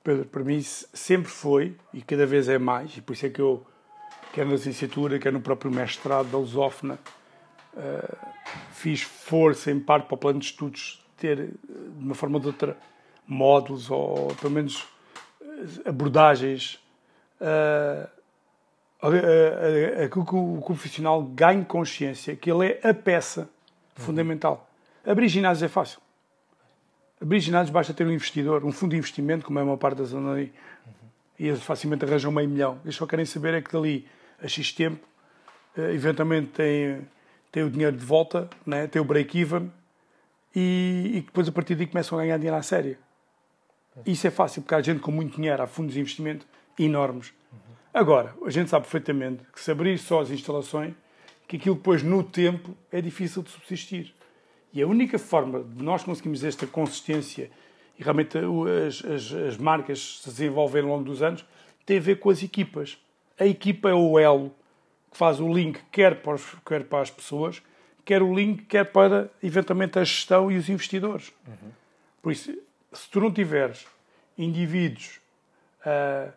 Pedro, para mim sempre foi e cada vez é mais, e por isso é que eu, quer na licenciatura, quer no próprio mestrado da Lusófona, uh, fiz força em parte para o plano de estudos ter, de uma forma ou de outra, módulos ou pelo menos abordagens uh, a, a, a, que o, profissional ganhe consciência que ele é a peça uhum. fundamental. Abrir ginásios é fácil. Abrir ginásios basta ter um investidor, um fundo de investimento, como é uma parte da zona aí, uhum. e eles facilmente arranjam meio milhão. Eles só querem saber é que dali a X tempo, uh, eventualmente tem, tem o dinheiro de volta, né? tem o break-even, e, e depois a partir daí começam a ganhar dinheiro à série. Isso é fácil, porque há gente com muito dinheiro, há fundos de investimento enormes. Agora, a gente sabe perfeitamente que se abrir só as instalações, que aquilo depois no tempo é difícil de subsistir. E a única forma de nós conseguirmos esta consistência e realmente as, as, as marcas se desenvolverem ao longo dos anos tem a ver com as equipas. A equipa é o elo que faz o link quer para, os, quer para as pessoas, quer o link quer para eventualmente a gestão e os investidores. Uhum. Por isso, se tu não tiveres indivíduos uh,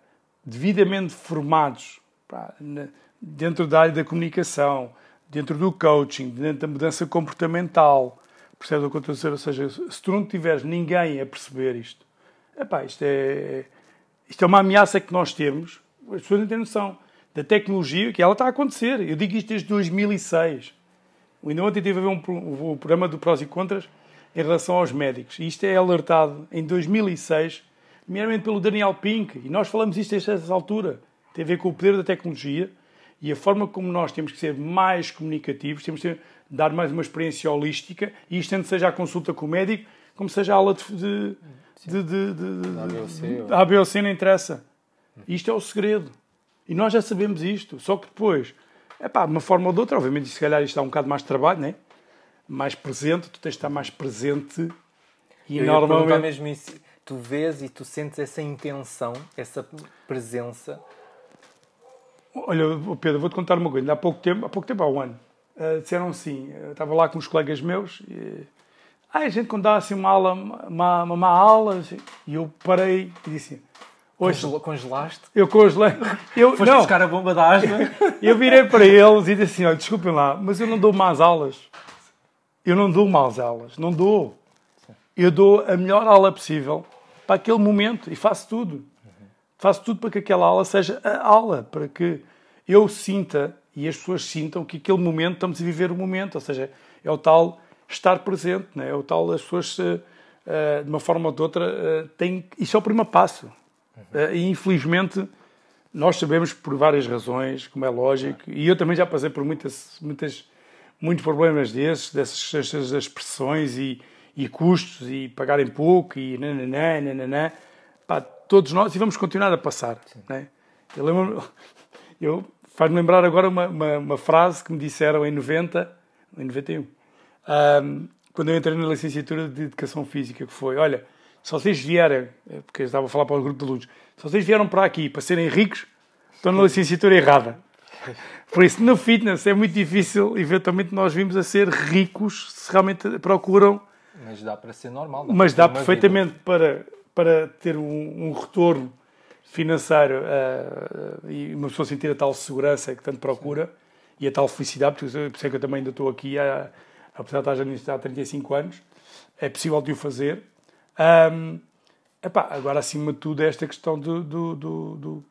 devidamente formados pá, na, dentro da área da comunicação, dentro do coaching, dentro da mudança comportamental, percebes o que eu estou a? Ou seja, se tu não tiveres ninguém a perceber isto, epá, isto, é, isto é uma ameaça que nós temos, as pessoas não têm noção da tecnologia, que ela está a acontecer. Eu digo isto desde 2006. Ainda ontem tive a ver um, um, um programa do Prós e Contras em relação aos médicos. E isto é alertado em 2006, primeiramente pelo Daniel Pink, e nós falamos isto desde essa altura. Tem a ver com o poder da tecnologia e a forma como nós temos que ser mais comunicativos, temos que dar mais uma experiência holística, e isto tanto seja a consulta com o médico, como seja a aula de, de, de, de, de, de ABOC, não interessa. Isto é o segredo. E nós já sabemos isto, só que depois, é pá, de uma forma ou de outra, obviamente, se calhar isto dá um bocado mais de trabalho, né? mais presente, tu tens de estar mais presente e Eu normalmente. mesmo isso. Tu vês e tu sentes essa intenção, essa presença. Olha, Pedro, vou-te contar uma coisa. Há pouco tempo, há pouco tempo, há um ano, uh, disseram assim: eu estava lá com uns colegas meus e. Ah, a gente quando dá assim uma aula, uma, uma, uma aula, assim, e eu parei e disse Hoje, Congelaste? Eu congelei. Eu, Foste não. buscar a bomba da asma? [LAUGHS] eu virei para eles e disse assim: olha, desculpem lá, mas eu não dou más aulas. Eu não dou más aulas, não dou. Eu dou a melhor aula possível para aquele momento e faço tudo. Uhum. Faço tudo para que aquela aula seja a aula, para que eu sinta e as pessoas sintam que aquele momento estamos a viver o momento, ou seja, é o tal estar presente, né? é o tal as pessoas, uh, de uma forma ou de outra, uh, têm. Isso é o primeiro passo. Uhum. Uh, e infelizmente nós sabemos por várias razões, como é lógico, e eu também já passei por muitas, muitas muitos problemas desses, dessas, dessas expressões e, e custos e pagarem pouco e nananã, nananã. Todos nós, e vamos continuar a passar. Né? Eu, lembro, [LAUGHS] eu faz-me lembrar agora uma, uma, uma, frase que me disseram em 90, em 91, um, quando eu entrei na licenciatura de Educação Física, que foi, olha, se vocês vierem, porque eu estava a falar para o grupo de alunos, se vocês vieram para aqui para serem ricos, estão na licenciatura errada. [LAUGHS] Por isso, no fitness é muito difícil, eventualmente, nós vimos a ser ricos se realmente procuram. Mas dá para ser normal. Mas dá perfeitamente para, para ter um, um retorno financeiro uh, e uma pessoa sentir a tal segurança que tanto procura Sim. e a tal felicidade, porque por isso é que eu também ainda estou aqui, a, apesar de estar já nisto há 35 anos, é possível de o fazer. Um, epá, agora, acima de tudo, é esta questão do, do, do, do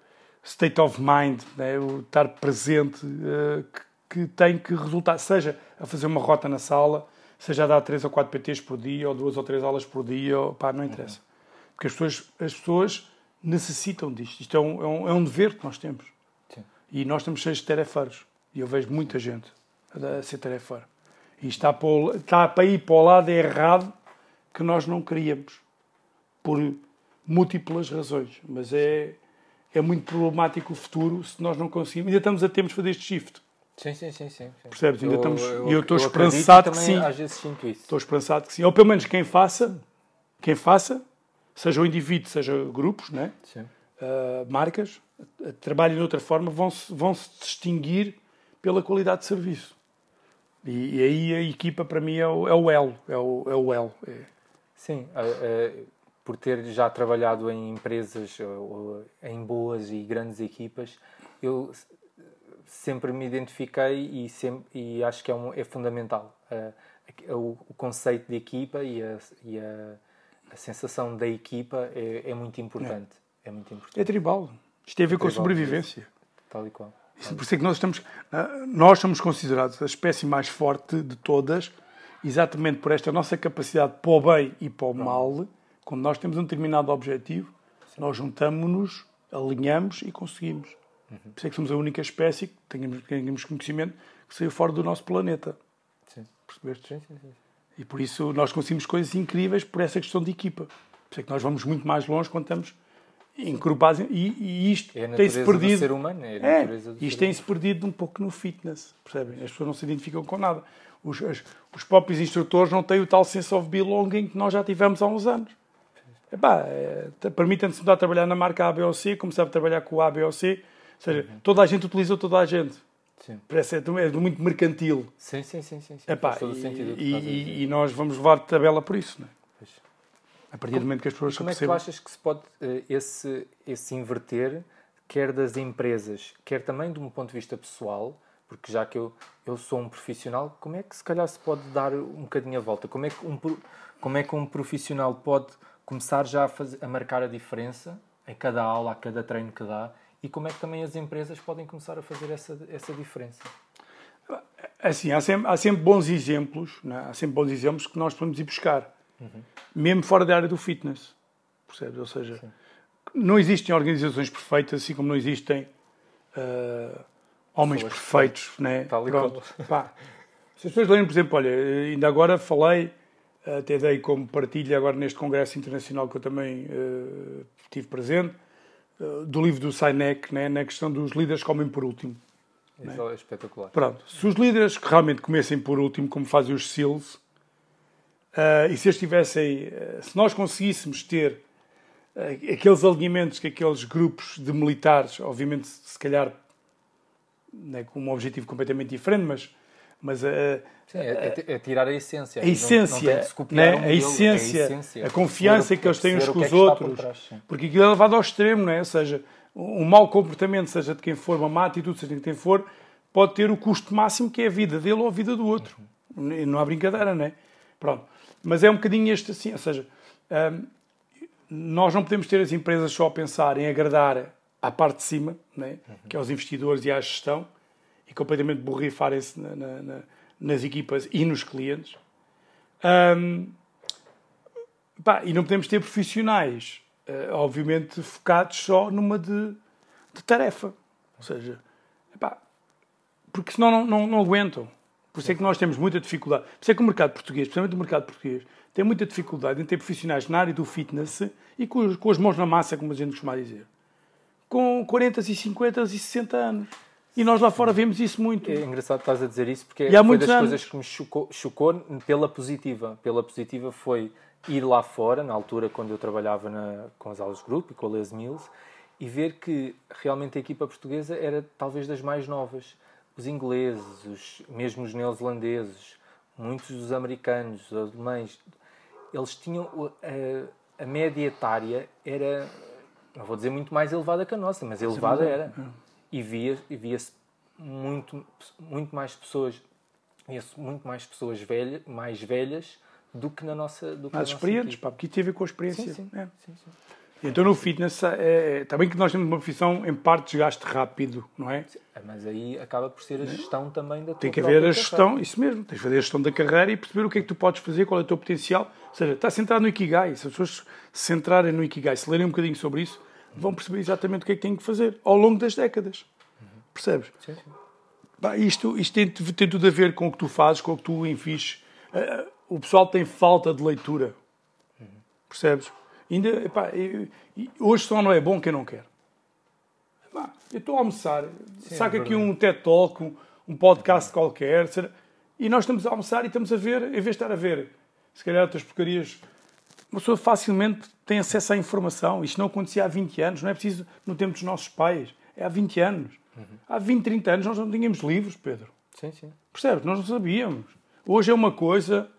state of mind, né? o estar presente, uh, que, que, tem que resultar, seja a fazer uma rota na sala, seja a dar 3 ou 4 PTs por dia, ou 2 ou 3 aulas por dia, ou, pá, não interessa. Uhum. Porque as pessoas, as pessoas necessitam disto. Isto é um, é um, é um dever que nós temos. Sim. E nós estamos cheios de tarefeiros. E eu vejo muita gente a ser tarefeira. E está para, está para ir para o lado errado que nós não queríamos, por múltiplas razões. Mas é, é muito problemático o futuro se nós não conseguimos. Ainda estamos a tempo de fazer este shift. Sim, sim, sim. sim, sim. Percebes? Ainda eu, estamos, eu, eu estou esperançado que sim. Às vezes sinto isso. Estou esperançado que sim. Ou pelo menos quem faça, quem faça, seja o indivíduo, seja grupos, né? Uh, marcas, trabalhem de outra forma, vão -se, vão se distinguir pela qualidade de serviço. E, e aí a equipa, para mim, é o, é o elo. É o, é o elo. É. Sim, uh, uh, por ter já trabalhado em empresas, em boas e grandes equipas, eu sempre me identifiquei e, sempre, e acho que é, um, é fundamental. O, o, conceito de equipa e a, e a, a sensação da equipa é, é muito importante. É. é. muito importante. É tribal. Isto tem a ver é com a sobrevivência. Tal e qual. Isso, por isso é que nós estamos, ah, nós somos considerados a espécie mais forte de todas, exatamente por esta nossa capacidade para o bem e para o mal. Quando nós temos um determinado objetivo, Sim. nós juntamos-nos, alinhamos e conseguimos. Uhum. Por isso é que somos a única espécie que tenhamos, tenhamos conhecimento que saiu fora do nosso planeta. Sim. Percebeste? Sim, sim, sim. E por isso nós conseguimos coisas incríveis por essa questão de equipa. Por isso é que nós vamos muito mais longe quando estamos encorpados. E, e isto é tem-se perdido. Do ser humano, é, é isto tem-se perdido um pouco no fitness. Percebem? As pessoas não se identificam com nada. Os, as, os próprios instrutores não têm o tal sense of belonging que nós já tivemos há uns anos. Epá, é, permitem-se mudar a trabalhar na marca A, B ou C, começar a trabalhar com o A, B ou C ou seja, uhum. toda a gente utiliza toda a gente. Sim. Parece é, é muito mercantil. Sim, sim, sim. sim, sim. Epá, e, e, e, nós vamos levar tabela por isso, não é? Pois. A partir como, do momento que as pessoas Como é que tu achas que se pode uh, esse, esse inverter, quer das empresas, quer também de um ponto de vista pessoal, porque já que eu, eu sou um profissional, como é que se calhar se pode dar um bocadinho a volta? Como é que um, como é que um profissional pode começar já a, fazer, a marcar a diferença em cada aula, a cada treino que dá, e como é que também as empresas podem começar a fazer essa, essa diferença? Assim, há sempre, há sempre bons exemplos, é? há sempre bons exemplos que nós podemos ir buscar, uhum. mesmo fora da área do fitness, percebes? Ou seja, Sim. não existem organizações perfeitas, assim como não existem uh, homens Pessoas perfeitos, né? Tal Pronto, pá. Se as pessoas lerem, por exemplo, olha, ainda agora falei, até dei como partilha agora neste congresso internacional que eu também uh, tive presente, do livro do Sinek, né, na questão dos líderes comem por último. Isso né? é espetacular. Pronto. Se os líderes que realmente comessem por último, como fazem os SEALs, uh, e se eles tivessem, uh, se nós conseguíssemos ter uh, aqueles alinhamentos que aqueles grupos de militares, obviamente, se calhar né, com um objetivo completamente diferente, mas mas a, Sim, é, é, é, tirar a essência. A essência, não, não né? Um a, essência, a, essência, a confiança que eles têm uns com os é outros. Trás, porque aquilo é levado ao extremo, não é? Ou seja, um mau comportamento, seja de quem for, uma má atitude, seja de quem for, pode ter o custo máximo que é a vida dele ou a vida do outro. Uhum. Não há brincadeira, não é? Pronto. Mas é um bocadinho este assim, ou seja, hum, nós não podemos ter as empresas só a pensar em agradar à parte de cima, não é? Uhum. que é os investidores e à gestão, e completamente borrifarem-se na, na, na, nas equipas e nos clientes. Um, pá, e não podemos ter profissionais, uh, obviamente, focados só numa de, de tarefa. Ou seja, pá, porque senão não, não, não aguentam. Por isso é que nós temos muita dificuldade. Por isso é que o mercado português, especialmente o mercado português, tem muita dificuldade em ter profissionais na área do fitness e com, com as mãos na massa, como a gente costuma dizer. Com 40 e 50 e 60 anos. E nós lá fora vemos isso muito. É engraçado estás a dizer isso, porque e foi das anos. coisas que me chocou, chocou pela positiva. Pela positiva foi ir lá fora, na altura quando eu trabalhava na, com as aulas de grupo e com a Les Mills, e ver que realmente a equipa portuguesa era talvez das mais novas. Os ingleses, os, mesmo os neozelandeses, muitos dos americanos, os alemães, eles tinham a, a média etária era, não vou dizer muito mais elevada que a nossa, mas elevada era e via via-se muito muito mais pessoas via muito mais pessoas velhas mais velhas do que na nossa do que mais experientes pá, porque teve com a experiência sim, sim. É. sim, sim. Então no fitness é, é, também que nós temos uma profissão em parte de desgaste rápido, não é? é? Mas aí acaba por ser a gestão é? também da tua Tem que haver a gestão, carreira. isso mesmo, tens que fazer a gestão da carreira e perceber o que é que tu podes fazer, qual é o teu potencial. Ou seja, está centrado no Ikigai. Se as pessoas se centrarem no Ikigai, se lerem um bocadinho sobre isso, vão perceber exatamente o que é que têm que fazer ao longo das décadas. Percebes? Sim, sim. Bah, isto isto tem, tem, tudo a ver com o que tu fazes, com o que tu enfis. Uh, o pessoal tem falta de leitura. Percebes? Ainda, epá, eu, hoje só não é bom quem não quer. Epá, eu estou a almoçar, Sim, saca é aqui um TED Talk, um, um podcast qualquer, e nós estamos a almoçar e estamos a ver, em vez de estar a ver, se calhar outras porcarias, uma pessoa facilmente tem acesso à informação. Isto não acontecia há 20 anos, não é preciso no tempo dos nossos pais, é há 20 anos. Uhum. Há 20, 30 anos nós não tínhamos livros, Pedro. Sim, sim. Percebes? Nós não sabíamos. Hoje é uma coisa.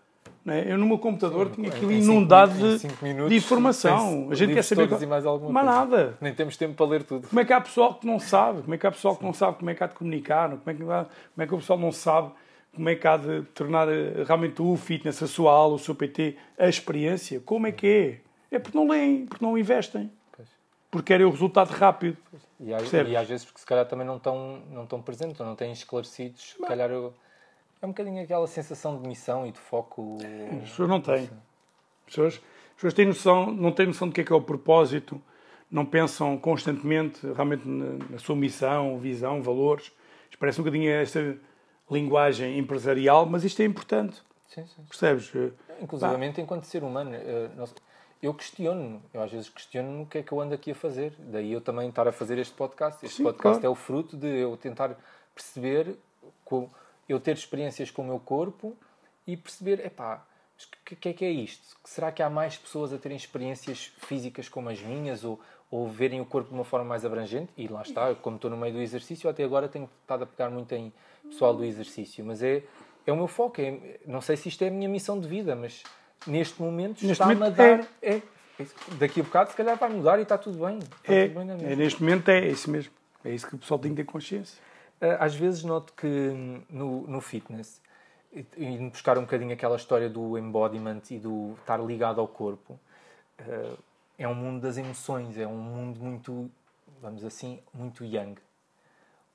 Né? Eu no meu computador Sim, tinha aquilo inundado cinco, de, de, informação. a gente quer saber. E mais alguma Mas nada. Nem temos tempo para ler tudo. Como é que há pessoal que não sabe? Como é que há pessoal que não sabe como é que há de comunicar? Como é que, como é que o pessoal não sabe como é que há de tornar eh, realmente o fitness, a sua aula, o seu PT, a experiência? Como é que é? É porque não leem, porque não investem. Porque querem o resultado rápido. E, e às vezes porque se calhar também não estão, não estão presentes ou não têm esclarecidos. Se calhar eu é um bocadinho aquela sensação de missão e de foco. As pessoas não têm. As pessoas, as pessoas têm noção, não têm noção do que é que é o propósito, não pensam constantemente realmente na, na sua missão, visão, valores. Parece um bocadinho esta linguagem empresarial, mas isto é importante. Sim, sim. Percebes? Inclusive, enquanto ser humano, eh, eu questiono, eu às vezes questiono o que é que eu ando aqui a fazer. Daí eu também estar a fazer este podcast. Este sim, podcast claro. é o fruto de eu tentar perceber eu ter experiências com o meu corpo e perceber, epá, o que, que é que é isto? Será que há mais pessoas a terem experiências físicas como as minhas ou, ou verem o corpo de uma forma mais abrangente? E lá está, como estou no meio do exercício, até agora tenho estado a pegar muito em pessoal do exercício, mas é, é o meu foco. É, não sei se isto é a minha missão de vida, mas neste momento está-me a dar. É. é. Daqui a bocado, se calhar, vai mudar e está tudo bem. Está é, tudo bem é, neste momento é isso mesmo. É isso que o pessoal tem que ter consciência. Eh, às vezes noto que no, no fitness, e buscar um bocadinho aquela história do embodiment e do estar ligado ao corpo, eh, é um mundo das emoções, é um mundo muito, vamos assim, muito yang.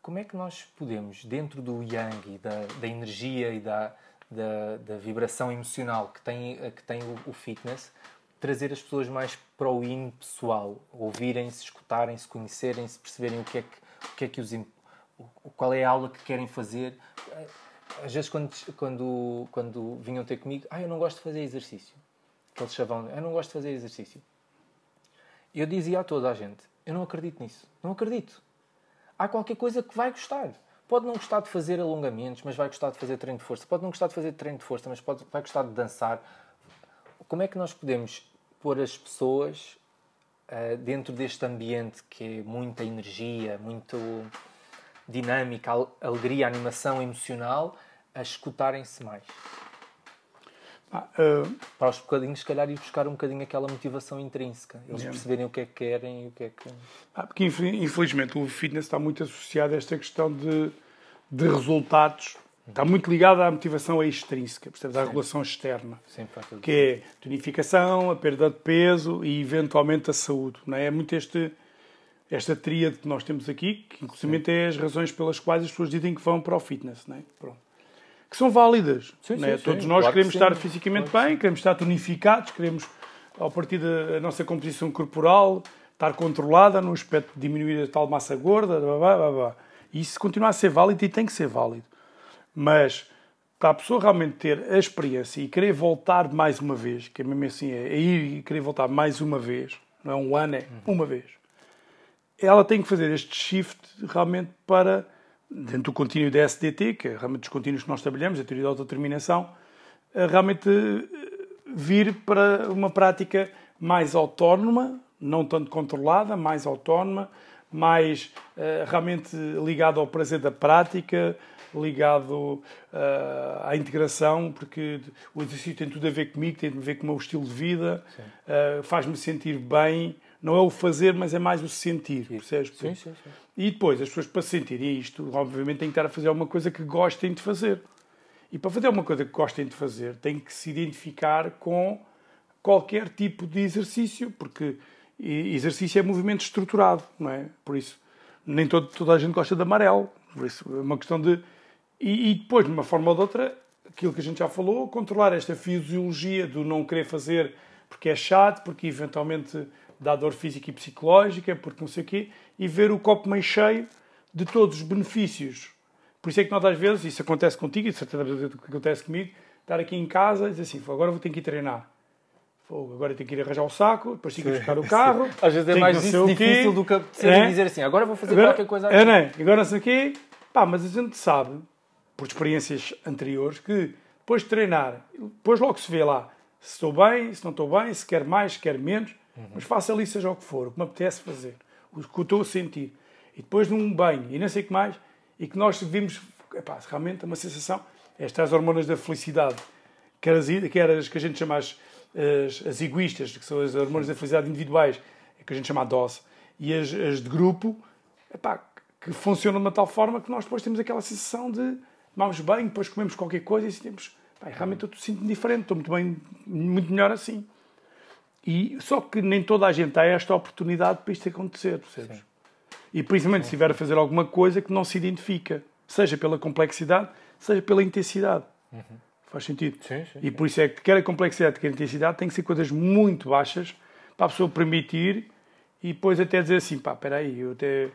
Como é que nós podemos, dentro do yang e da, da energia e da, da, da, vibração emocional que tem, que tem o, o fitness, trazer as pessoas mais para o in pessoal, ouvirem-se, escutarem-se, conhecerem-se, perceberem o que é que, o que, é que os qual é a aula que querem fazer. Às vezes, quando, quando, quando vinham ter comigo, ah, eu não gosto de fazer exercício. Aquele chavão, eu não gosto de fazer exercício. Eu dizia a toda a gente, eu não acredito nisso. Não acredito. Há qualquer coisa que vai gostar. Pode não gostar de fazer alongamentos, mas vai gostar de fazer treino de força. Pode não gostar de fazer treino de força, mas pode, vai gostar de dançar. Como é que nós podemos pôr as pessoas uh, dentro deste ambiente que é muita energia, muito dinâmica, alegria, animação emocional, a escutarem-se mais. Ah, uh... Para os bocadinhos, se calhar, ir buscar um bocadinho aquela motivação intrínseca. Eles yeah. perceberem o que é que querem e o que é que. Ah, porque, infelizmente, o fitness está muito associado a esta questão de, de resultados. Está muito ligado à motivação extrínseca, percebes? à regulação externa. Sim, que é a tonificação, a perda de peso e, eventualmente, a saúde. Não é? é muito este esta tríade que nós temos aqui, que inclusive é as razões pelas quais as pessoas dizem que vão para o fitness, não é? Pronto. Que são válidas. Sim, sim, Todos sim, nós claro queremos que estar fisicamente claro bem, queremos estar tonificados, queremos, ao partir da nossa composição corporal, estar controlada no aspecto de diminuir a tal massa gorda, blá, blá, blá, isso continua a ser válido e tem que ser válido. Mas para a pessoa realmente ter a experiência e querer voltar mais uma vez, que é mesmo assim, é ir e querer voltar mais uma vez, não é um ano, é uma vez ela tem que fazer este shift realmente para, dentro do contínuo da SDT, que é realmente os contínuos que nós trabalhamos, a teoria da autodeterminação, realmente eh, vir para uma prática mais autónoma, não tanto controlada, mais autónoma, mais uh, realmente ligado ao prazer da prática, ligado uh, à integração, porque o exercício tem tudo a ver comigo, tem a ver com o meu estilo de vida, uh, faz-me sentir bem, não é o fazer, mas é mais o sentir, percebes? Sim, sim, sim. E depois, as pessoas para sentirem isto, obviamente têm que estar a fazer alguma coisa que gostem de fazer. E para fazer alguma coisa que gostem de fazer, têm que se identificar com qualquer tipo de exercício, porque exercício é movimento estruturado, não é? Por isso, nem todo, toda a gente gosta de amarelo. Por isso, é uma questão de. E, e depois, de uma forma ou de outra, aquilo que a gente já falou, controlar esta fisiologia do não querer fazer porque é chato, porque eventualmente da dor física e psicológica, porque não sei o quê, e ver o copo meio cheio de todos os benefícios. Por isso é que nós às vezes, isso acontece contigo, e certeza que acontece comigo, estar aqui em casa e dizer assim, agora vou ter que ir treinar. agora tenho que ir arranjar o saco, depois tenho que ir buscar o carro. [LAUGHS] Às vezes é mais isso difícil do que é? dizer assim, agora vou fazer agora, qualquer coisa aqui. É, não é? Agora não sei o quê. Pá, mas a gente sabe, por experiências anteriores, que depois de treinar, depois logo se vê lá se estou bem, se não estou bem, se quer mais, se quer menos, uhum. mas faça ali seja o que for, o que me apetece fazer, o que eu estou a sentir. E depois de um banho e não sei o que mais, e que nós vimos, epá, realmente é uma sensação, estas hormonas da felicidade, quer as, quer as que a gente chama as, as, as egoístas, que são as hormonas da felicidade individuais, que a gente chama a dose, e as, as de grupo, epá, que funcionam de uma tal forma que nós depois temos aquela sensação de tomamos bem, depois comemos qualquer coisa e temos Pai, realmente eu sinto-me diferente, estou muito bem, muito melhor assim. E, só que nem toda a gente tem esta oportunidade para isto acontecer, percebes? Sim. E principalmente se estiver a fazer alguma coisa que não se identifica, seja pela complexidade, seja pela intensidade. Uhum. Faz sentido? Sim, sim, e por isso é que quer a complexidade, quer a intensidade, tem que ser coisas muito baixas para a pessoa permitir e depois até dizer assim, pá, espera aí, eu até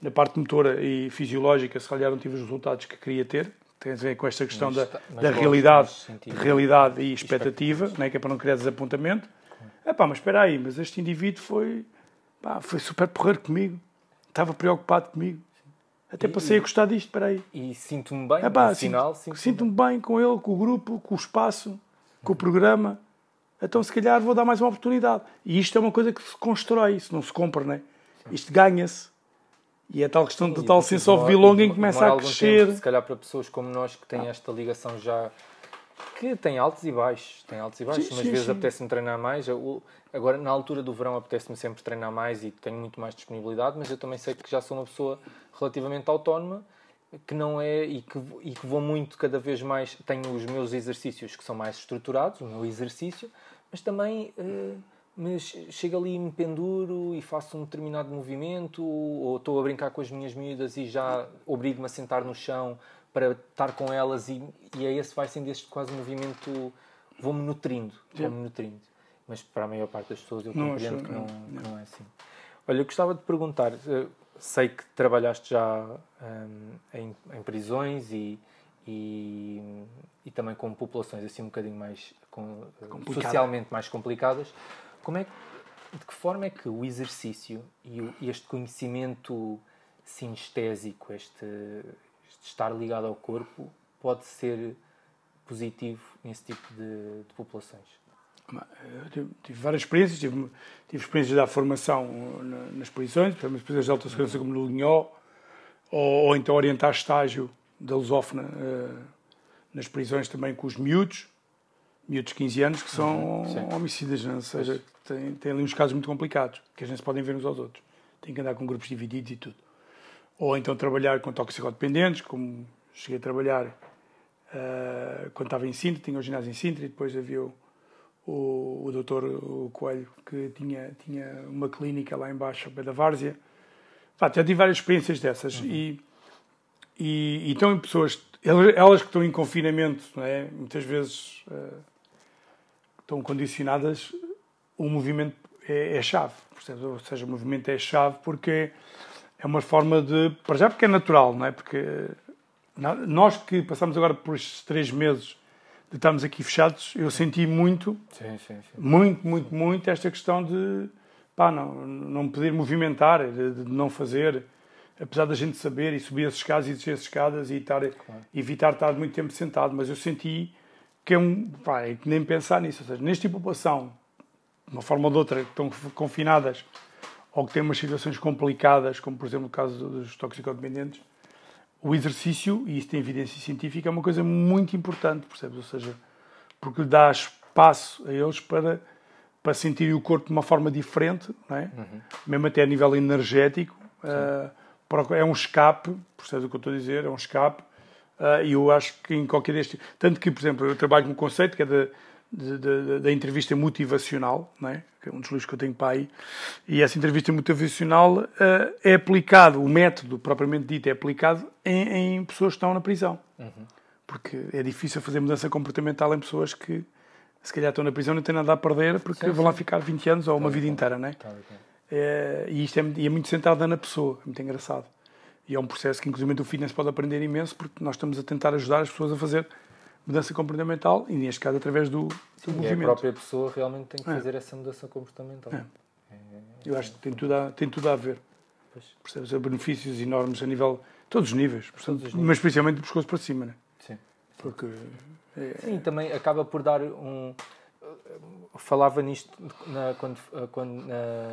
na parte motora e fisiológica se calhar não tive os resultados que queria ter, tem a ver com esta questão mas, da, mas da realidade, de realidade e expectativa, né, que é para não criar desapontamento. É pá, mas espera aí, mas este indivíduo foi, pá, foi super porreiro comigo, estava preocupado comigo. Até passei e, a gostar disto, espera aí. E sinto-me bem, no final. Sinto-me sinto bem com ele, com o grupo, com o espaço, com o programa. Então, se calhar, vou dar mais uma oportunidade. E isto é uma coisa que se constrói, isso não se compra, não é? Isto ganha-se. E é tal questão de tal sense of belonging começa a crescer. Tempo, se calhar para pessoas como nós que têm esta ligação já que tem altos e baixos, tem altos e baixos. Sim, Umas sim, vezes apetece-me treinar mais. Eu, agora, na altura do verão, apetece-me sempre treinar mais e tenho muito mais disponibilidade, mas eu também sei que já sou uma pessoa relativamente autónoma que não é e que, e que vou muito cada vez mais. Tenho os meus exercícios que são mais estruturados, o meu exercício, mas também. Uh, mas chego ali e me penduro e faço um determinado movimento, ou estou a brincar com as minhas miúdas e já obrigo-me a sentar no chão para estar com elas, e, e é esse vai sendo este quase movimento, vou-me nutrindo, vou-me nutrindo. Mas para a maior parte das pessoas eu compreendo que, não, que não é assim. Olha, eu gostava de perguntar, eh, sei que trabalhaste já um, em, em, prisões e, e, e, também com populações assim um bocadinho mais com, socialmente mais complicadas. Como é que, de que forma é que o exercício e, o, este conhecimento sinestésico, este, estar ligado ao corpo, pode ser positivo nesse tipo de, de populações? Eu tive várias experiências, tive, tive experiências da formação nas prisões, exemplo, prisões de alta segurança como no Linhó, ou, ou, então orientar estágio da lusófona uh, nas prisões também com os miúdos, miúdos de 15 anos que são uhum, homicidas, não? É? ou seja, têm, têm ali uns casos muito complicados, que a gente podem ver uns aos outros. Têm que andar com grupos divididos e tudo. Ou então trabalhar com toxicodependentes, como cheguei a trabalhar uh, quando estava em Sintra, tinha o ginásio em Sintra e depois havia o, o, o doutor o Coelho, que tinha, tinha uma clínica lá embaixo, ao pé da Várzea. já tive várias experiências dessas. Uhum. E, e, e estão em pessoas, elas que estão em confinamento, é? muitas vezes uh, estão condicionadas o movimento é, é chave. Percebes? Ou seja, o movimento é chave porque é uma forma de. Para já, porque é natural, não é? Porque nós que passamos agora por estes três meses de estarmos aqui fechados, eu senti muito, sim, sim, sim. muito, muito, muito esta questão de pá, não, não poder movimentar, de, de não fazer, apesar da gente saber e subir as escadas e descer as escadas e estar, claro. evitar estar muito tempo sentado, mas eu senti que é um. Pá, é que nem pensar nisso. Ou seja, nesta população de uma forma ou de outra, que estão confinadas ou que têm umas situações complicadas, como por exemplo o caso dos toxicodependentes, o exercício, e isso tem evidência científica, é uma coisa muito importante, percebes? Ou seja, porque dá espaço a eles para, para sentirem o corpo de uma forma diferente, não é? Uhum. mesmo até a nível energético. Uh, é um escape, percebes o que eu estou a dizer? É um escape. Uh, e eu acho que em qualquer deste. Tanto que, por exemplo, eu trabalho com um conceito que é de da entrevista motivacional, não é? que é um dos livros que eu tenho para aí, e essa entrevista motivacional uh, é aplicado, o método propriamente dito é aplicado em, em pessoas que estão na prisão. Uhum. Porque é difícil fazer mudança comportamental em pessoas que se calhar estão na prisão e não têm nada a perder porque sim, vão lá ficar 20 anos ou uma vida inteira, não é? é e isto é, é muito centrado na pessoa, é muito engraçado. E é um processo que, inclusive, o fitness pode aprender imenso porque nós estamos a tentar ajudar as pessoas a fazer mudança comportamental e, neste caso, através do, do Sim, movimento. E a própria pessoa realmente tem que É. fazer essa mudança comportamental. É. Eu acho que tem tudo a, tem tudo a ver. Pois. Percebes? Há benefícios enormes a nível. todos os níveis, portanto, os níveis. mas especialmente do pescoço para cima, né? Sim. Porque. é- Sim, também acaba por dar um. Falava nisto na, quando, quando, na,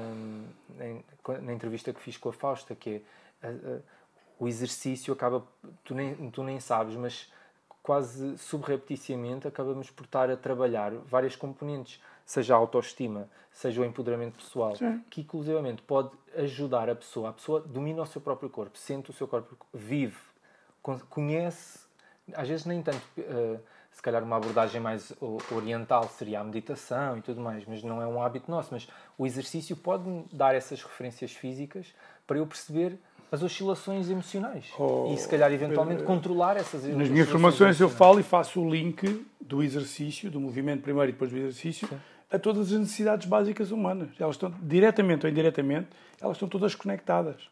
na, na entrevista que fiz com a Fausta, que é a- a- o exercício acaba. Tu nem, tu nem sabes, mas quase subrepticiamente acabamos por estar a trabalhar várias componentes, seja a autoestima, seja o empoderamento pessoal, Sim. que inclusivamente pode ajudar a pessoa. A pessoa domina o seu próprio corpo, sente o seu corpo, vive, con- conhece, às vezes nem tanto, eh, se calhar uma abordagem mais oriental seria a meditação e tudo mais, mas não é um hábito nosso, mas o exercício pode-me dar essas referências físicas para eu perceber as oscilações emocionais Oh, e se calhar eventualmente controlar essas Nas minhas formações eu falo e faço o link do exercício, do movimento primeiro e depois do exercício, a todas as necessidades básicas humanas. Elas estão, diretamente ou indiretamente, elas estão todas conectadas.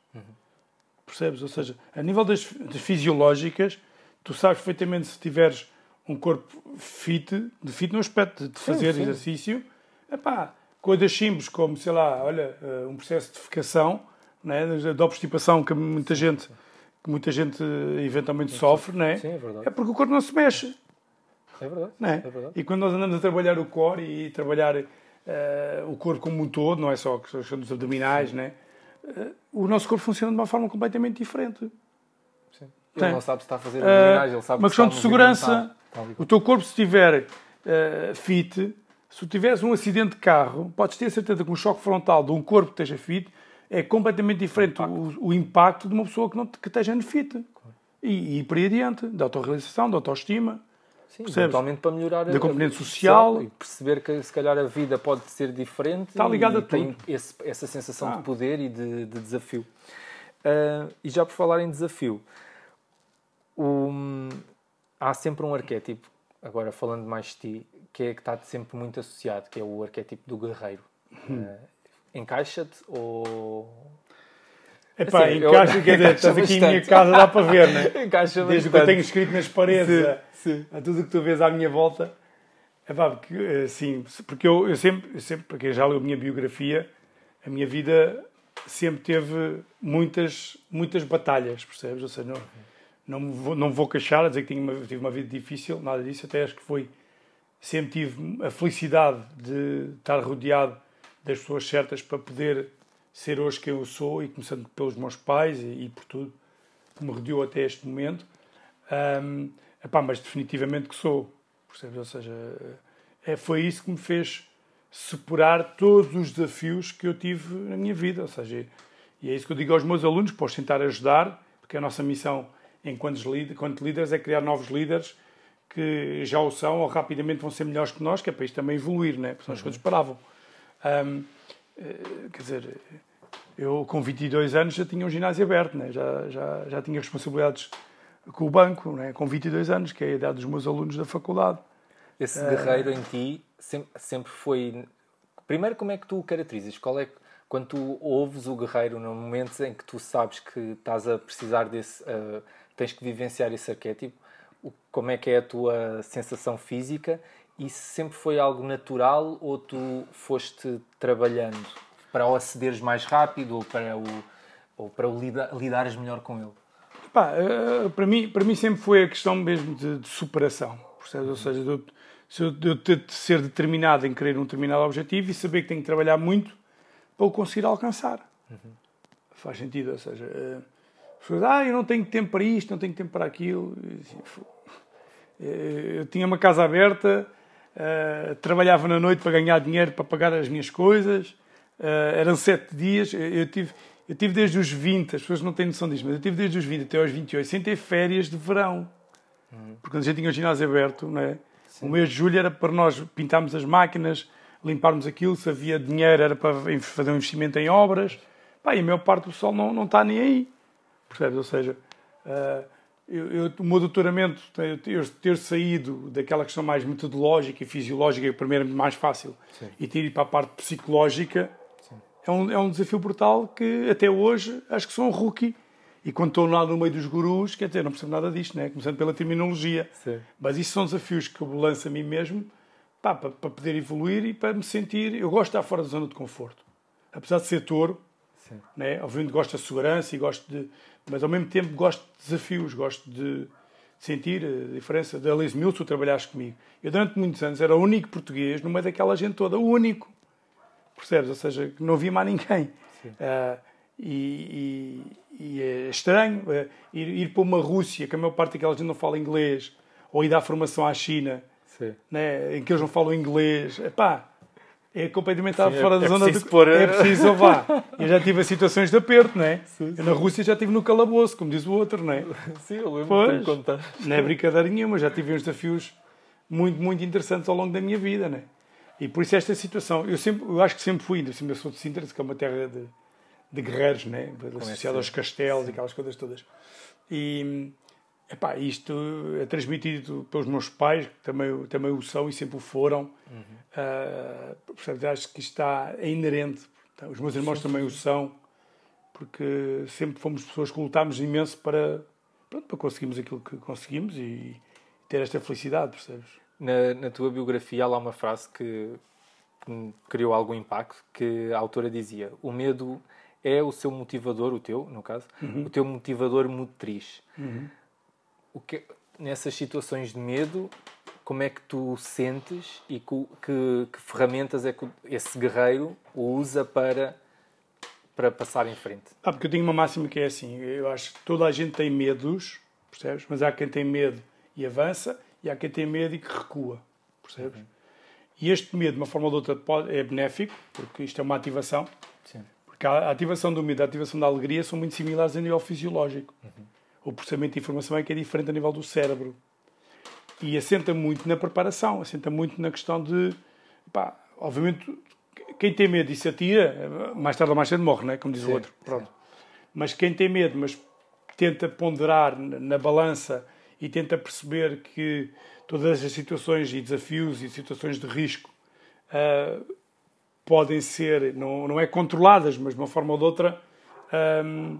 Percebes? Ou seja, a nível das, das fisiológicas, tu sabes perfeitamente se tiveres um corpo fit, de fit no aspecto de fazer sim. exercício, epá, coisas simples como, sei lá, olha, eh, um processo de defecação, né, de obstipação que muita gente, que muita gente eh, eventualmente sofre, né? Sim, é verdade. é porque o corpo não se mexe. É verdade. Não é? Verdade. E quando nós andamos a trabalhar o core e trabalhar eh, o corpo como um todo, não é só a questão dos abdominais, né? Eh, o nosso corpo funciona de uma forma completamente diferente. Sim. Ele Tem. não sabe se está a fazer abdominais, ele sabe uma que questão está de segurança. O teu corpo, se estiver eh, fit, se tiveres um acidente de carro, podes ter certeza que um choque frontal de um corpo que esteja fit é completamente diferente o, o impacto de uma pessoa que, não, que esteja fit. E, e por aí adiante, da autorrealização, da autoestima. Sim, eventualmente para melhorar Da a- componente social. e perceber que se calhar a vida pode ser diferente Está ligado e a tem tudo. esse- essa sensação Ah. de poder e de, de desafio. Ah, e já por falar em desafio, o- há sempre um arquétipo, agora falando mais de ti, que é que está sempre muito associado, que é o arquétipo do guerreiro. Hum. Ah, Encaixa-te ou. Epá, Assim, eu- encaixa, quer dizer, estás aqui em minha bastante. casa, dá para ver, né? Encaixa Desde o que eu bastante. tenho escrito nas paredes, a, Sim. a tudo o que tu vês à minha volta. É pá, porque, assim, porque eu, eu sempre, eu sempre, para quem já leu a minha biografia, a minha vida sempre teve muitas, muitas batalhas, percebes? Ou seja, não, não, vou, não vou queixar a dizer que uma, tive uma vida difícil, nada disso, até acho que foi. Sempre tive a felicidade de estar rodeado das pessoas certas para poder ser hoje quem eu sou, e começando pelos meus pais e, e por tudo que me rodeou até este momento. Ahm, epá, mas definitivamente que sou. Percebes? Ou seja, é, foi isso que me fez superar todos os desafios que eu tive na minha vida. Ou seja, e é isso que eu digo aos meus alunos, que posso tentar ajudar, porque a nossa missão enquanto líderes, enquanto líderes é criar novos líderes que já o são ou rapidamente vão ser melhores que nós, que é para isto também evoluir, né? porque são as coisas paravam. Ahm, eh, quer dizer, eu com 22 anos já tinha um ginásio aberto, né? já, já, já tinha responsabilidades com o banco, né? com 22 anos, que é a idade dos meus alunos da faculdade. Esse guerreiro em ti sempre, sempre foi. Primeiro, como é que tu o caracterizas? Qual é quando tu ouves o guerreiro no momento em que tu sabes que estás a precisar desse. ah, tens que vivenciar esse arquétipo, o- como é que é a tua sensação física? Se sempre foi algo natural ou tu foste trabalhando para o acederes mais rápido ou para o, ou para o lida, lidares melhor com ele? Pá, eh, para, mim, para mim sempre foi a questão mesmo de, de superação. Percebes? Ou seja, de eu, de ter de ser determinado em querer um determinado objetivo e saber que tenho que trabalhar muito para o conseguir alcançar. Faz sentido. Ou seja, eh, as pessoas, ah, eu não tenho tempo para isto, não tenho tempo para aquilo. Assim, eh, Eu tinha uma casa aberta, eh, trabalhava na noite para ganhar dinheiro para pagar as minhas coisas. eh, eram sete dias. Eu, eu tive, eu tive desde os 20, as pessoas não têm noção disto, mas eu tive desde os 20 até aos 28 sem ter férias de verão. Porque quando a gente tinha o ginásio aberto, não é? o mês de julho era para nós pintarmos as máquinas, limparmos aquilo, se havia dinheiro era para fazer um investimento em obras. Pá, e a maior parte do pessoal não, não está nem aí. Percebes? Ou seja, ah, eu, eu- o meu doutoramento, eu ter, ter saído daquela questão mais metodológica e fisiológica, que primeiro é mais fácil, e ter ido para a parte psicológica, é um, é um desafio brutal que até hoje acho que sou um rookie E quando estou lá no meio dos gurus, quer dizer, não percebo nada disto, né? começando pela terminologia. Sim. Mas isso são desafios que eu lanço a mim mesmo pá, para, para poder evoluir e para me sentir. Eu gosto de estar fora da zona de conforto. Apesar de ser touro, né? obviamente gosto da segurança e gosto de. Mas ao mesmo tempo gosto de desafios, gosto de sentir a diferença. Da Alice Mills, tu trabalhaste comigo. Eu durante muitos anos era o único português no meio daquela gente toda, o único. Percebes? Ou seja, não havia mais ninguém. Uh, e, e, e, é estranho uh, ir, ir para uma Rússia, que a maior parte daquela gente não fala inglês, ou ir dar formação à China, né, em que eles não falam inglês. Epá, é completamente sim, fora é, da é zona do... Pôr... É preciso vá. [LAUGHS] Eu já tive situações de aperto, não é? Sim, sim. Eu na Rússia já estive no calabouço, como diz o outro, não é? Sim, eu lembro pois, contar. Não é brincadeira nenhuma, já tive uns desafios muito, muito interessantes ao longo da minha vida, não é? E por isso esta situação, eu, sempre, eu acho que sempre fui, ainda eu sou de Sintra, que é uma terra de, de guerreiros, né? associada aos castelos e aquelas coisas todas. E epá, isto é transmitido pelos meus pais, que também, também o são e sempre o foram. Uhum. Uh, portanto, acho que isto está é inerente. Os meus irmãos sim, também o são, porque sempre fomos pessoas que lutámos imenso para, pronto, para conseguirmos aquilo que conseguimos e ter esta felicidade, percebes? Na, na tua biografia há lá uma frase que, que criou algum impacto, que a autora dizia: o medo é o seu motivador, o teu, no caso, uhum. o teu motivador motriz. Uhum. O que, nessas situações de medo, como é que tu sentes e que, que, que, ferramentas é que esse guerreiro usa para, para passar em frente? Ah, porque eu tenho uma máxima que é assim: eu acho que toda a gente tem medos, percebes? Mas há quem tem medo e avança, e há quem tem medo e que recua, percebes? Uhum. E este medo, de uma forma ou de outra, é benéfico, porque isto é uma ativação. Sim. Porque a ativação do medo e a ativação da alegria são muito similares a nível fisiológico. Uhum. O processamento de informação é que é diferente a nível do cérebro. E assenta muito na preparação, assenta muito na questão de. Pá, obviamente, quem tem medo e se atira, mais tarde ou mais cedo morre, né? como diz sim, o outro. Pronto. Mas quem tem medo, mas tenta ponderar na balança e tenta perceber que todas as situações e desafios e situações de risco uh, podem ser, não, não é controladas, mas de uma forma ou de outra, um,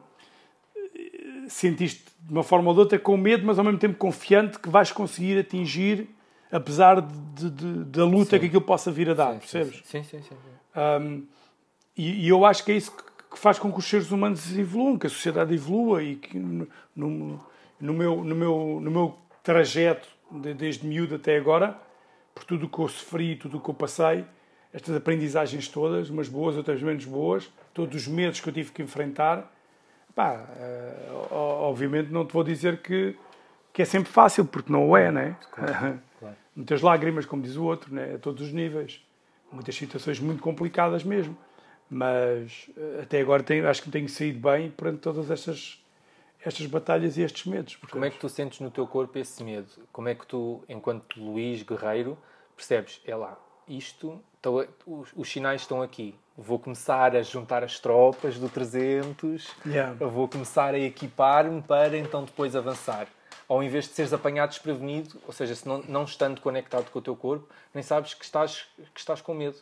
sentiste de uma forma ou de outra com medo, mas ao mesmo tempo confiante que vais conseguir atingir, apesar de, de, da luta sim. que aquilo possa vir a dar, sim, percebes? Sim, sim, sim. Um, e, e, eu acho que é isso que faz com que os seres humanos evoluam, que a sociedade evolua e que no, no, no meu, no meu, no meu trajeto, de, desde miúdo até agora, por tudo o que eu sofri, tudo o que eu passei, estas aprendizagens todas, umas boas, outras menos boas, todos os medos que eu tive que enfrentar, pá, uh, obviamente não te vou dizer que, que é sempre fácil, porque não o é, né? Claro, [LAUGHS] claro. Muitas lágrimas, como diz o outro, né? a todos os níveis. Muitas situações muito complicadas mesmo. Mas eh, até agora tenho, acho que tenho saído bem perante todas estas estas batalhas e estes medos. Como é que tu sentes no teu corpo esse medo? Como é que tu, enquanto Luís Guerreiro, percebes, é lá, isto, os, os sinais estão aqui. Vou começar a juntar as tropas do 300, yeah. vou começar a equipar-me para então depois avançar. Ao invés de seres apanhado desprevenido, ou seja, se não, não estando conectado com o teu corpo, nem sabes que estás, que estás com medo.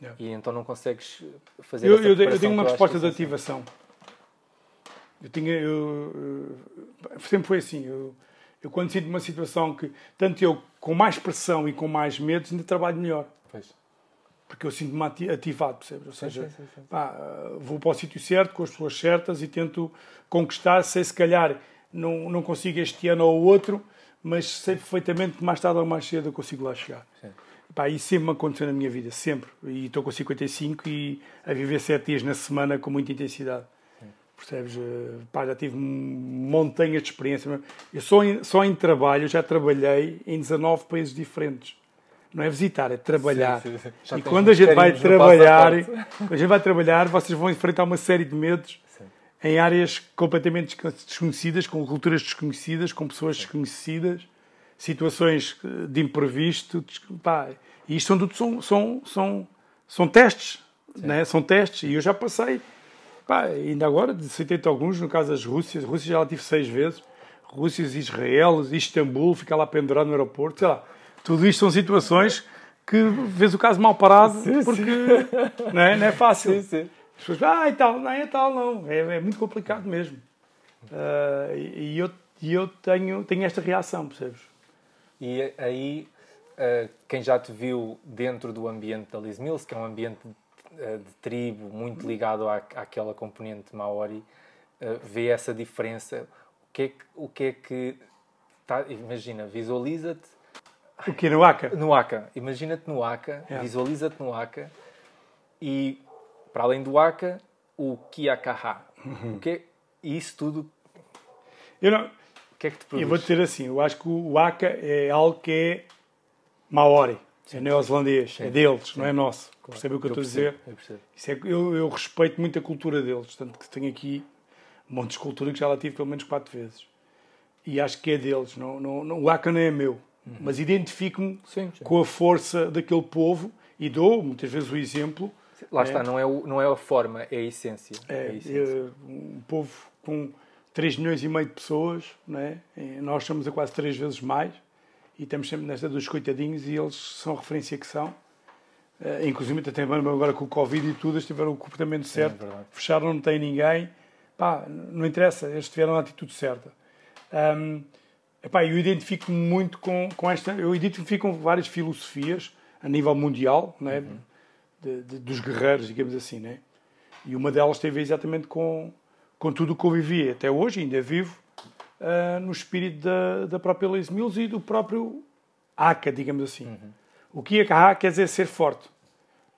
Yeah. E então não consegues fazer eu, eu, eu tenho uma resposta de ativação. Eu tinha. Eu, sempre foi assim. Eu, eu, quando sinto uma situação que, tanto eu com mais pressão e com mais medos, ainda trabalho melhor. Pois. Porque eu sinto-me ativado, percebes? Ou seja, sim, sim, sim, pá, vou para o sítio certo, com as pessoas certas e tento conquistar. Sei se calhar não, não consigo este ano ou outro, mas sei perfeitamente que mais tarde ou mais cedo eu consigo lá chegar. Pá, isso sempre me aconteceu na minha vida, sempre. E estou com 55 e a viver 7 dias na semana com muita intensidade. Percebes? Eh, pá, já tive montanhas de experiência. Eu só em, só em trabalho já trabalhei em 19 países diferentes. Não é visitar, é trabalhar. Sim, sim, sim. E quando a gente vai trabalhar, a gente vai trabalhar, vocês vão enfrentar uma série de medos em áreas completamente desconhecidas, com culturas desconhecidas, com pessoas desconhecidas, situações eh, de imprevisto. Pá, e isto são, tudo, são, são, são, são testes. Né? São testes. E eu já passei Pá, ainda agora, citei alguns, no caso das Rússias, Rússia já lá tive seis vezes, Rússia, Israel, Istambul, ficar lá pendurado no aeroporto, sei lá. Tudo isto são situações que vês o caso mal parado sim, porque sim. Não, é, não é fácil. Sim, sim. As pessoas, ah, e tal, não é tal, não. É, é muito complicado mesmo. Uh, e eu, eu tenho, tenho esta reação, percebes? E aí, uh, quem já te viu dentro do ambiente da Liz Mills, que é um ambiente de, de tribo muito ligado à, àquela componente maori, vê essa diferença. O que é que, o que, é que tá, imagina, visualiza-te o que no ACA? No ACA. Imagina-te no ACA, yeah. visualiza-te no ACA e, para além do ACA, o Kiakaha. Uhum. O que é isso tudo? Eu não... O que é que te produz? Eu vou dizer assim, eu acho que o ACA é algo que é maori. Sim. É neozelandês, é deles, Sim. não é nosso. Claro. Percebe o que eu, eu estou a dizer? Eu, é, eu, eu respeito muito a cultura deles, tanto que tenho aqui um monte de cultura que já lá tive pelo menos quatro vezes. E acho que é deles, não, não, não, o ACA não é meu. Uhum. Mas identifico-me com a força daquele povo e dou muitas vezes o exemplo. Lá está, é, não, é o, não é a forma, é a essência. É, é a essência. É, um povo com 3 milhões e meio de pessoas, não é? nós somos a quase 3 vezes mais e estamos sempre nesta dos coitadinhos e eles são a referência que são. Uh, inclusive até agora com o Covid e tudo, eles tiveram o comportamento certo, é fecharam, não tem ninguém. Pá, não interessa, eles tiveram a atitude certa. Um, Epá, eu identifico-me muito com, com esta. Eu identifico com várias filosofias a nível mundial, né? Uhum. De, de, dos guerreiros, digamos assim. Né? E uma delas teve exatamente com, com tudo o que eu vivi. Até hoje ainda vivo uh, no espírito da, da própria Liz Mills e do próprio Aka, digamos assim. Uhum. O que é quer dizer ser forte.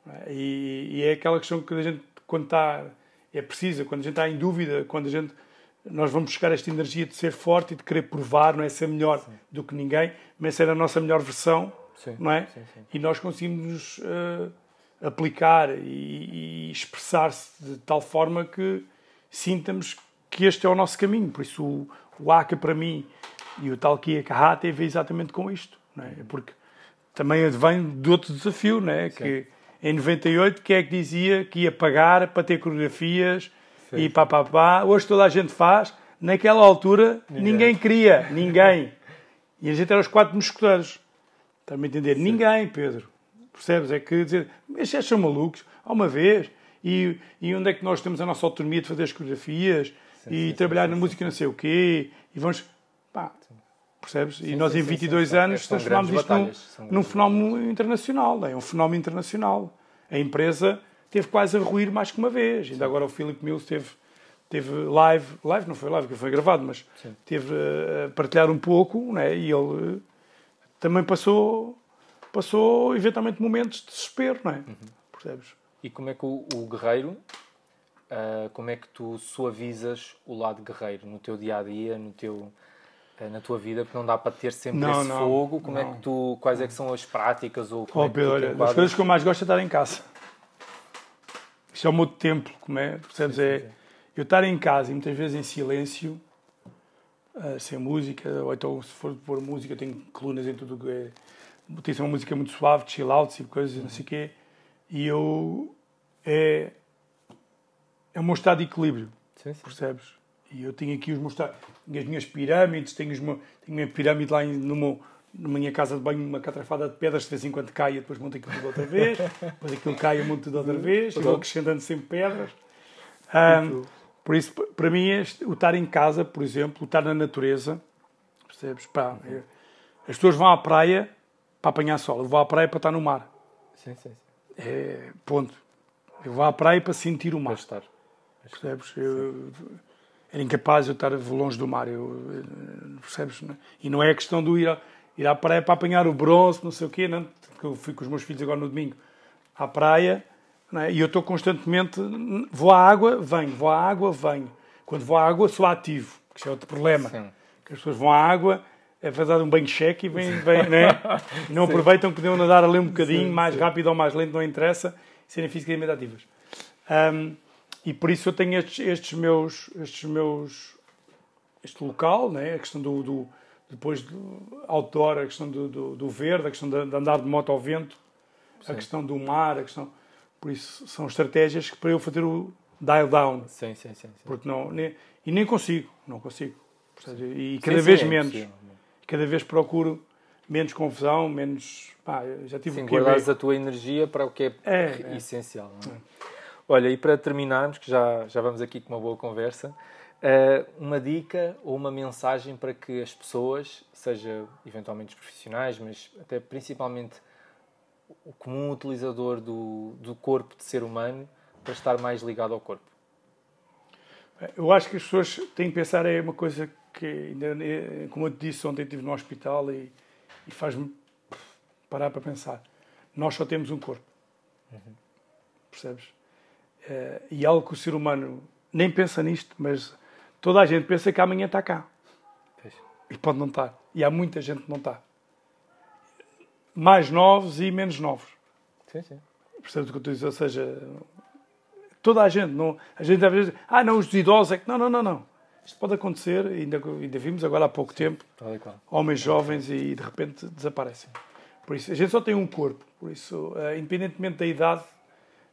É? E, e, é aquela questão que a gente, quando está. É precisa, quando a gente está em dúvida, quando a gente nós vamos buscar esta energia de ser forte e de querer provar, não é ser melhor sim. do que ninguém, mas ser a nossa melhor versão, sim. não é? Sim, e nós conseguimos uh, aplicar e, e expressar-se de tal forma que sintamos que este é o nosso caminho. Por isso o, o Aka para mim e o tal Kia Kaha teve exatamente com isto, não é? Porque também vem de outro desafio, não é? Que em 98 quem é que dizia que ia pagar para ter coreografias Sim. e pá, pá, pá. Hoje toda a gente faz. Naquela altura ninguém, ninguém queria, ninguém. E a gente era os quatro mosqueteiros. Está-me a entender? Sim. Ninguém, Pedro. Percebes? É que dizer, estes são malucos, há uma vez. E, e onde é que nós temos a nossa autonomia de fazer as coreografias sim, e sim, trabalhar na música não sei o quê? E vamos. Pá, percebes? e nós em 22 anos transformámos isto num, num fenómeno internacional. É um fenómeno internacional. A empresa teve quase a ruir mais que uma vez. Ainda agora o Philip Mills teve, teve live, live não foi live, que foi gravado, mas Sim. teve a partilhar um pouco, né? e ele também passou, passou eventualmente momentos de desespero, não é? Uhum. Percebes? E como é que o, o guerreiro, uh, como é que tu suavizas o lado guerreiro no teu dia a dia, no teu na tua vida, porque não dá para ter sempre não, esse não, fogo. Como não. é que tu, quais é que são as práticas ou como oh, é Pedro, olha, as coisas que eu mais gosto é estar em casa. Isto é o meu templo, como é? Percebes? É eu estar em casa e muitas vezes em silêncio, uh, sem música, ou então se for pôr música, tenho colunas em tudo que é. Tem uma música muito suave, chill out, tipo coisas, não sei o quê. E eu. É. É o meu estado de equilíbrio. Sim, sim. Percebes? E eu tenho aqui os meus. Tenho as minhas pirâmides, tenho, os meus, tenho a minha pirâmide lá no meu na minha casa de banho uma catrafada de pedras, de vez em quando cai e depois monta aquilo tudo outra vez, [LAUGHS] depois aquilo cai e monto tudo outra vez, e vou acrescentando sempre pedras. Um, por isso, para mim, este, o estar em casa, por exemplo, o estar na natureza, percebes? Pá, uhum. as pessoas vão à praia para apanhar sol, eu vou à praia para estar no mar. Sim, sim, sim. É, ponto. Eu vou à praia para sentir o mar. Para estar. Percebes? Eu, era incapaz de eu estar longe do mar, eu, percebes? E não é questão de ir ir à praia para apanhar o bronze, não sei o quê, não? porque eu fui com os meus filhos agora no domingo à praia é? e eu estou constantemente, vou à água, venho, vou à água, venho. Quando vou à água sou ativo, que isso é outro problema. Sim. Que as pessoas vão à água, é fazer um banho cheque e vêm, vêm né? e não sim. aproveitam que podiam nadar ali um bocadinho, sim, mais rápido ou mais lento, não interessa, serem fisicamente ativas. Um, e por isso eu tenho estes, estes meus, estes meus, este local, né? a questão do, do depois do outdoor, a questão do, do, do verde, a questão de, de, andar de moto ao vento, sim. a questão do mar, a questão. Por isso, são estratégias que para eu fazer o dial down. Sim, sim, sim. sim. Porque não, nem, e nem consigo, não consigo. E cada sim, vez é menos. Cada vez procuro menos confusão, menos. Pá, já tive sim, guardares a tua energia para o que é, é, é. essencial. É? Olha, e para terminarmos, que já, já vamos aqui com uma boa conversa, uma dica ou uma mensagem para que as pessoas, seja eventualmente os profissionais, mas até principalmente o comum utilizador do, do corpo de ser humano, para estar mais ligado ao corpo? Eu acho que as pessoas têm que pensar, é uma coisa que, ainda, como eu te disse, ontem estive no hospital e, e faz-me parar para pensar. Nós só temos um corpo. Uhum. Percebes? Uh, e algo que o ser humano nem pensa nisto, mas toda a gente pensa que amanhã está cá. E pode não estar. E há muita gente que não está. Mais novos e menos novos. Sim, sim. Percebes o que eu estou a dizer? Ou seja, toda a gente. Não, a gente às vezes ah, não, os idosos é que. Não, não, não, não. Isto pode acontecer, ainda, ainda vimos agora há pouco sim, tempo, homens jovens e de repente desaparecem. Por isso, a gente só tem um corpo. Por isso, uh, independentemente da idade,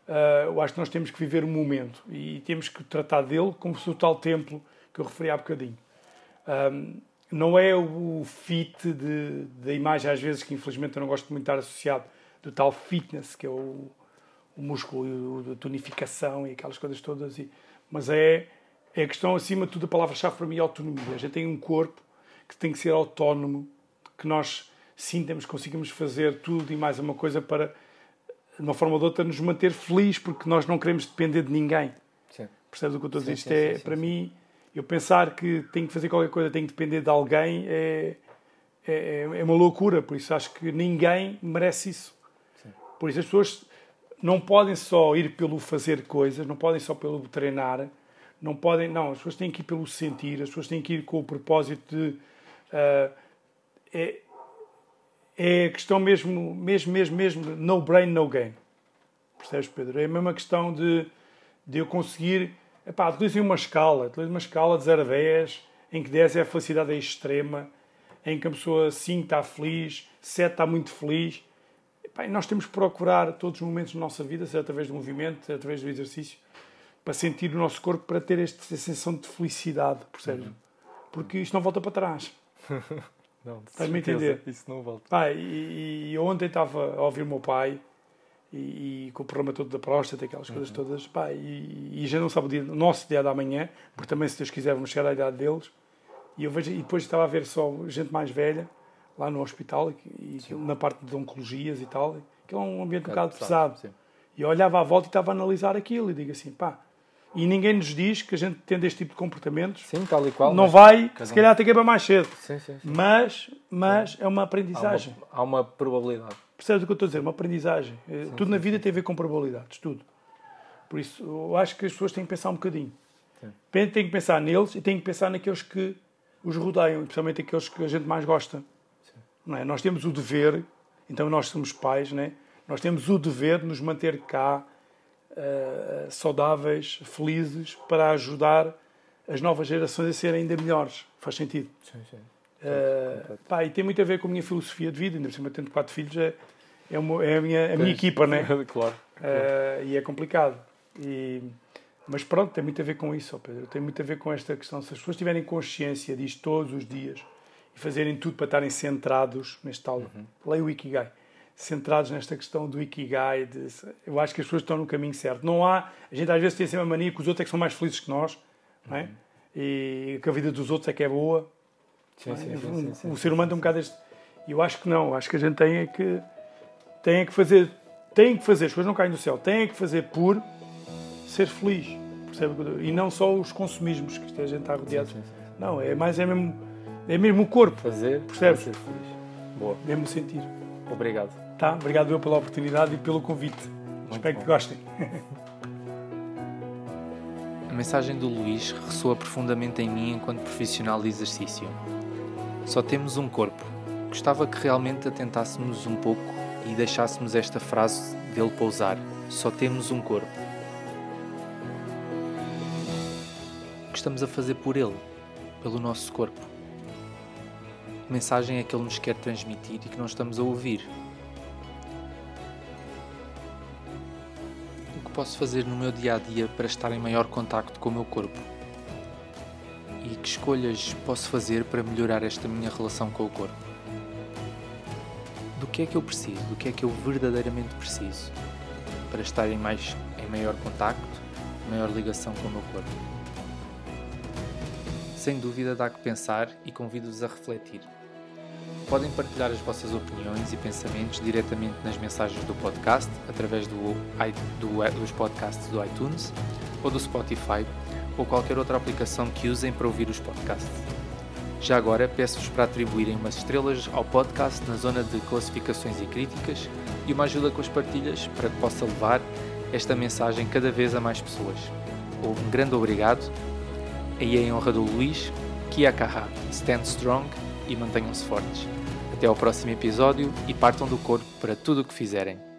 uh, eu acho que nós temos que viver o momento e temos que tratar dele como se o tal templo que eu referi há bocadinho. Um, não é o fit da imagem, às vezes, que infelizmente eu não gosto muito de estar associado, do tal fitness, que é o, o músculo, a tonificação e aquelas coisas todas. E, mas é, é a questão, acima de tudo, a palavra-chave para mim é autonomia. A gente tem um corpo que tem que ser autónomo, que nós sintamos, conseguimos fazer tudo e mais uma coisa para, de uma forma ou de outra, nos manter felizes, porque nós não queremos depender de ninguém. Sim. Percebes o que eu estou a dizer? Isto é, sim, para sim. mim, eu pensar que tenho que fazer qualquer coisa, tenho que depender de alguém, é, é, é uma loucura. Por isso acho que ninguém merece isso. Por isso as pessoas não podem só ir pelo fazer coisas, não podem só pelo treinar, não podem, não, as pessoas têm que ir pelo sentir, as pessoas têm que ir com o propósito de uh, é, é a questão mesmo, mesmo, mesmo, mesmo, no brain, no gain. Percebes, Pedro? É a mesma questão de, de eu conseguir, epá, utilizem uma escala, utilizem uma escala de 0 a 10, em que 10 é a felicidade extrema, em que a pessoa 5 está feliz, 7 está muito feliz, Bem, nós temos que procurar todos os momentos da nossa vida, seja através do movimento, seja através do exercício, para sentir o nosso corpo, para ter esta sensação de felicidade, percebes? Uhum. Porque isto não volta para trás. [LAUGHS] não, Estás-me a entender? Isso não volta. Pá, e, e ontem estava a ouvir o meu pai e, e, com o problema todo da próstata, aquelas uhum. coisas todas, pá, e, e já não sabe o, dia, o nosso dia da manhã, porque também, se Deus quiser, vamos chegar à idade deles. E, eu vejo, e depois estava a ver só gente mais velha lá no hospital, e, na parte de oncologias e tal, que é um ambiente um bocado pesado. pesado. E eu olhava à volta e estava a analisar aquilo e digo assim, pá, e ninguém nos diz que a gente tendo este tipo de comportamentos sim, tal e qual, não vai, se calhar que ir para mais cedo. Sim, sim, sim. Mas, mas é uma aprendizagem. Há uma, há uma, probabilidade. Percebes o que eu estou a dizer? Uma aprendizagem. Eh, sim, tudo na vida tem a ver com probabilidades, tudo. Por isso, eu acho que as pessoas têm que pensar um bocadinho. Têm que pensar neles e têm que pensar naqueles que os rodeiam, especialmente aqueles que a gente mais gosta. Não é? Nós temos o dever, então nós somos pais, né? nós temos o dever de nos manter cá uh, saudáveis, felizes, para ajudar as novas gerações a serem ainda melhores. Faz sentido? Sim, sim. Uh, pá, e tem muito a ver com a minha filosofia de vida, ainda por cima tendo quatro filhos, é, é, uma, é a, minha, a minha equipa, né? [LAUGHS] claro. Uh, e é complicado. E, mas pronto, tem muito a ver com isso, Pedro. Tem muito a ver com esta questão. Se as pessoas tiverem consciência disto todos os dias, e fazerem tudo para estarem centrados neste tal. Uhum. Leia o Ikigai. Centrados nesta questão do Ikigai. De, eu acho que as pessoas estão no caminho certo. Não há. A gente às vezes tem sempre a mania que os outros é que são mais felizes que nós, é? Uhum. E que a vida dos outros é que é boa. Sim, sim, sim, sim, o ser humano tem um bocado este. Eu acho que não. Acho que a gente tem é que. Tem que fazer. Tem que fazer. As coisas não caem do céu. Tem que fazer por ser feliz. Percebe? E não só os consumismos que a gente está rodeado. Não, é mais é mesmo é mesmo o corpo. Fazer, percebes? Ser feliz. Boa. Mesmo sentir. Obrigado. Tá, obrigado eu pela oportunidade e pelo convite. Muito Espero bom. que gostem. A mensagem do Luís ressoa profundamente em mim enquanto profissional de exercício. Só temos um corpo. Gostava que realmente atentássemos um pouco e deixássemos esta frase dele pousar. Só temos um corpo. O que estamos a fazer por ele, pelo nosso corpo? que mensagem é que ele nos quer transmitir e que não estamos a ouvir. O que posso fazer no meu dia a dia para estar em maior contacto com o meu corpo? E que escolhas posso fazer para melhorar esta minha relação com o corpo? Do que é que eu preciso? Do que é que eu verdadeiramente preciso para estar em, mais, em maior contacto, maior ligação com o meu corpo? sem dúvida dá que pensar e convido-vos a refletir. Podem partilhar as vossas opiniões e pensamentos diretamente nas mensagens do podcast, através do, do, dos podcasts do iTunes ou do Spotify ou qualquer outra aplicação que usem para ouvir os podcasts. Já agora peço-vos para atribuírem umas estrelas ao podcast na zona de classificações e críticas e uma ajuda com as partilhas para que possa levar esta mensagem cada vez a mais pessoas. Um grande obrigado e em honra do Luís, Kia Kaha, stand strong e mantenham-se fortes. Até ao próximo episódio e partam do corpo para tudo o que fizerem.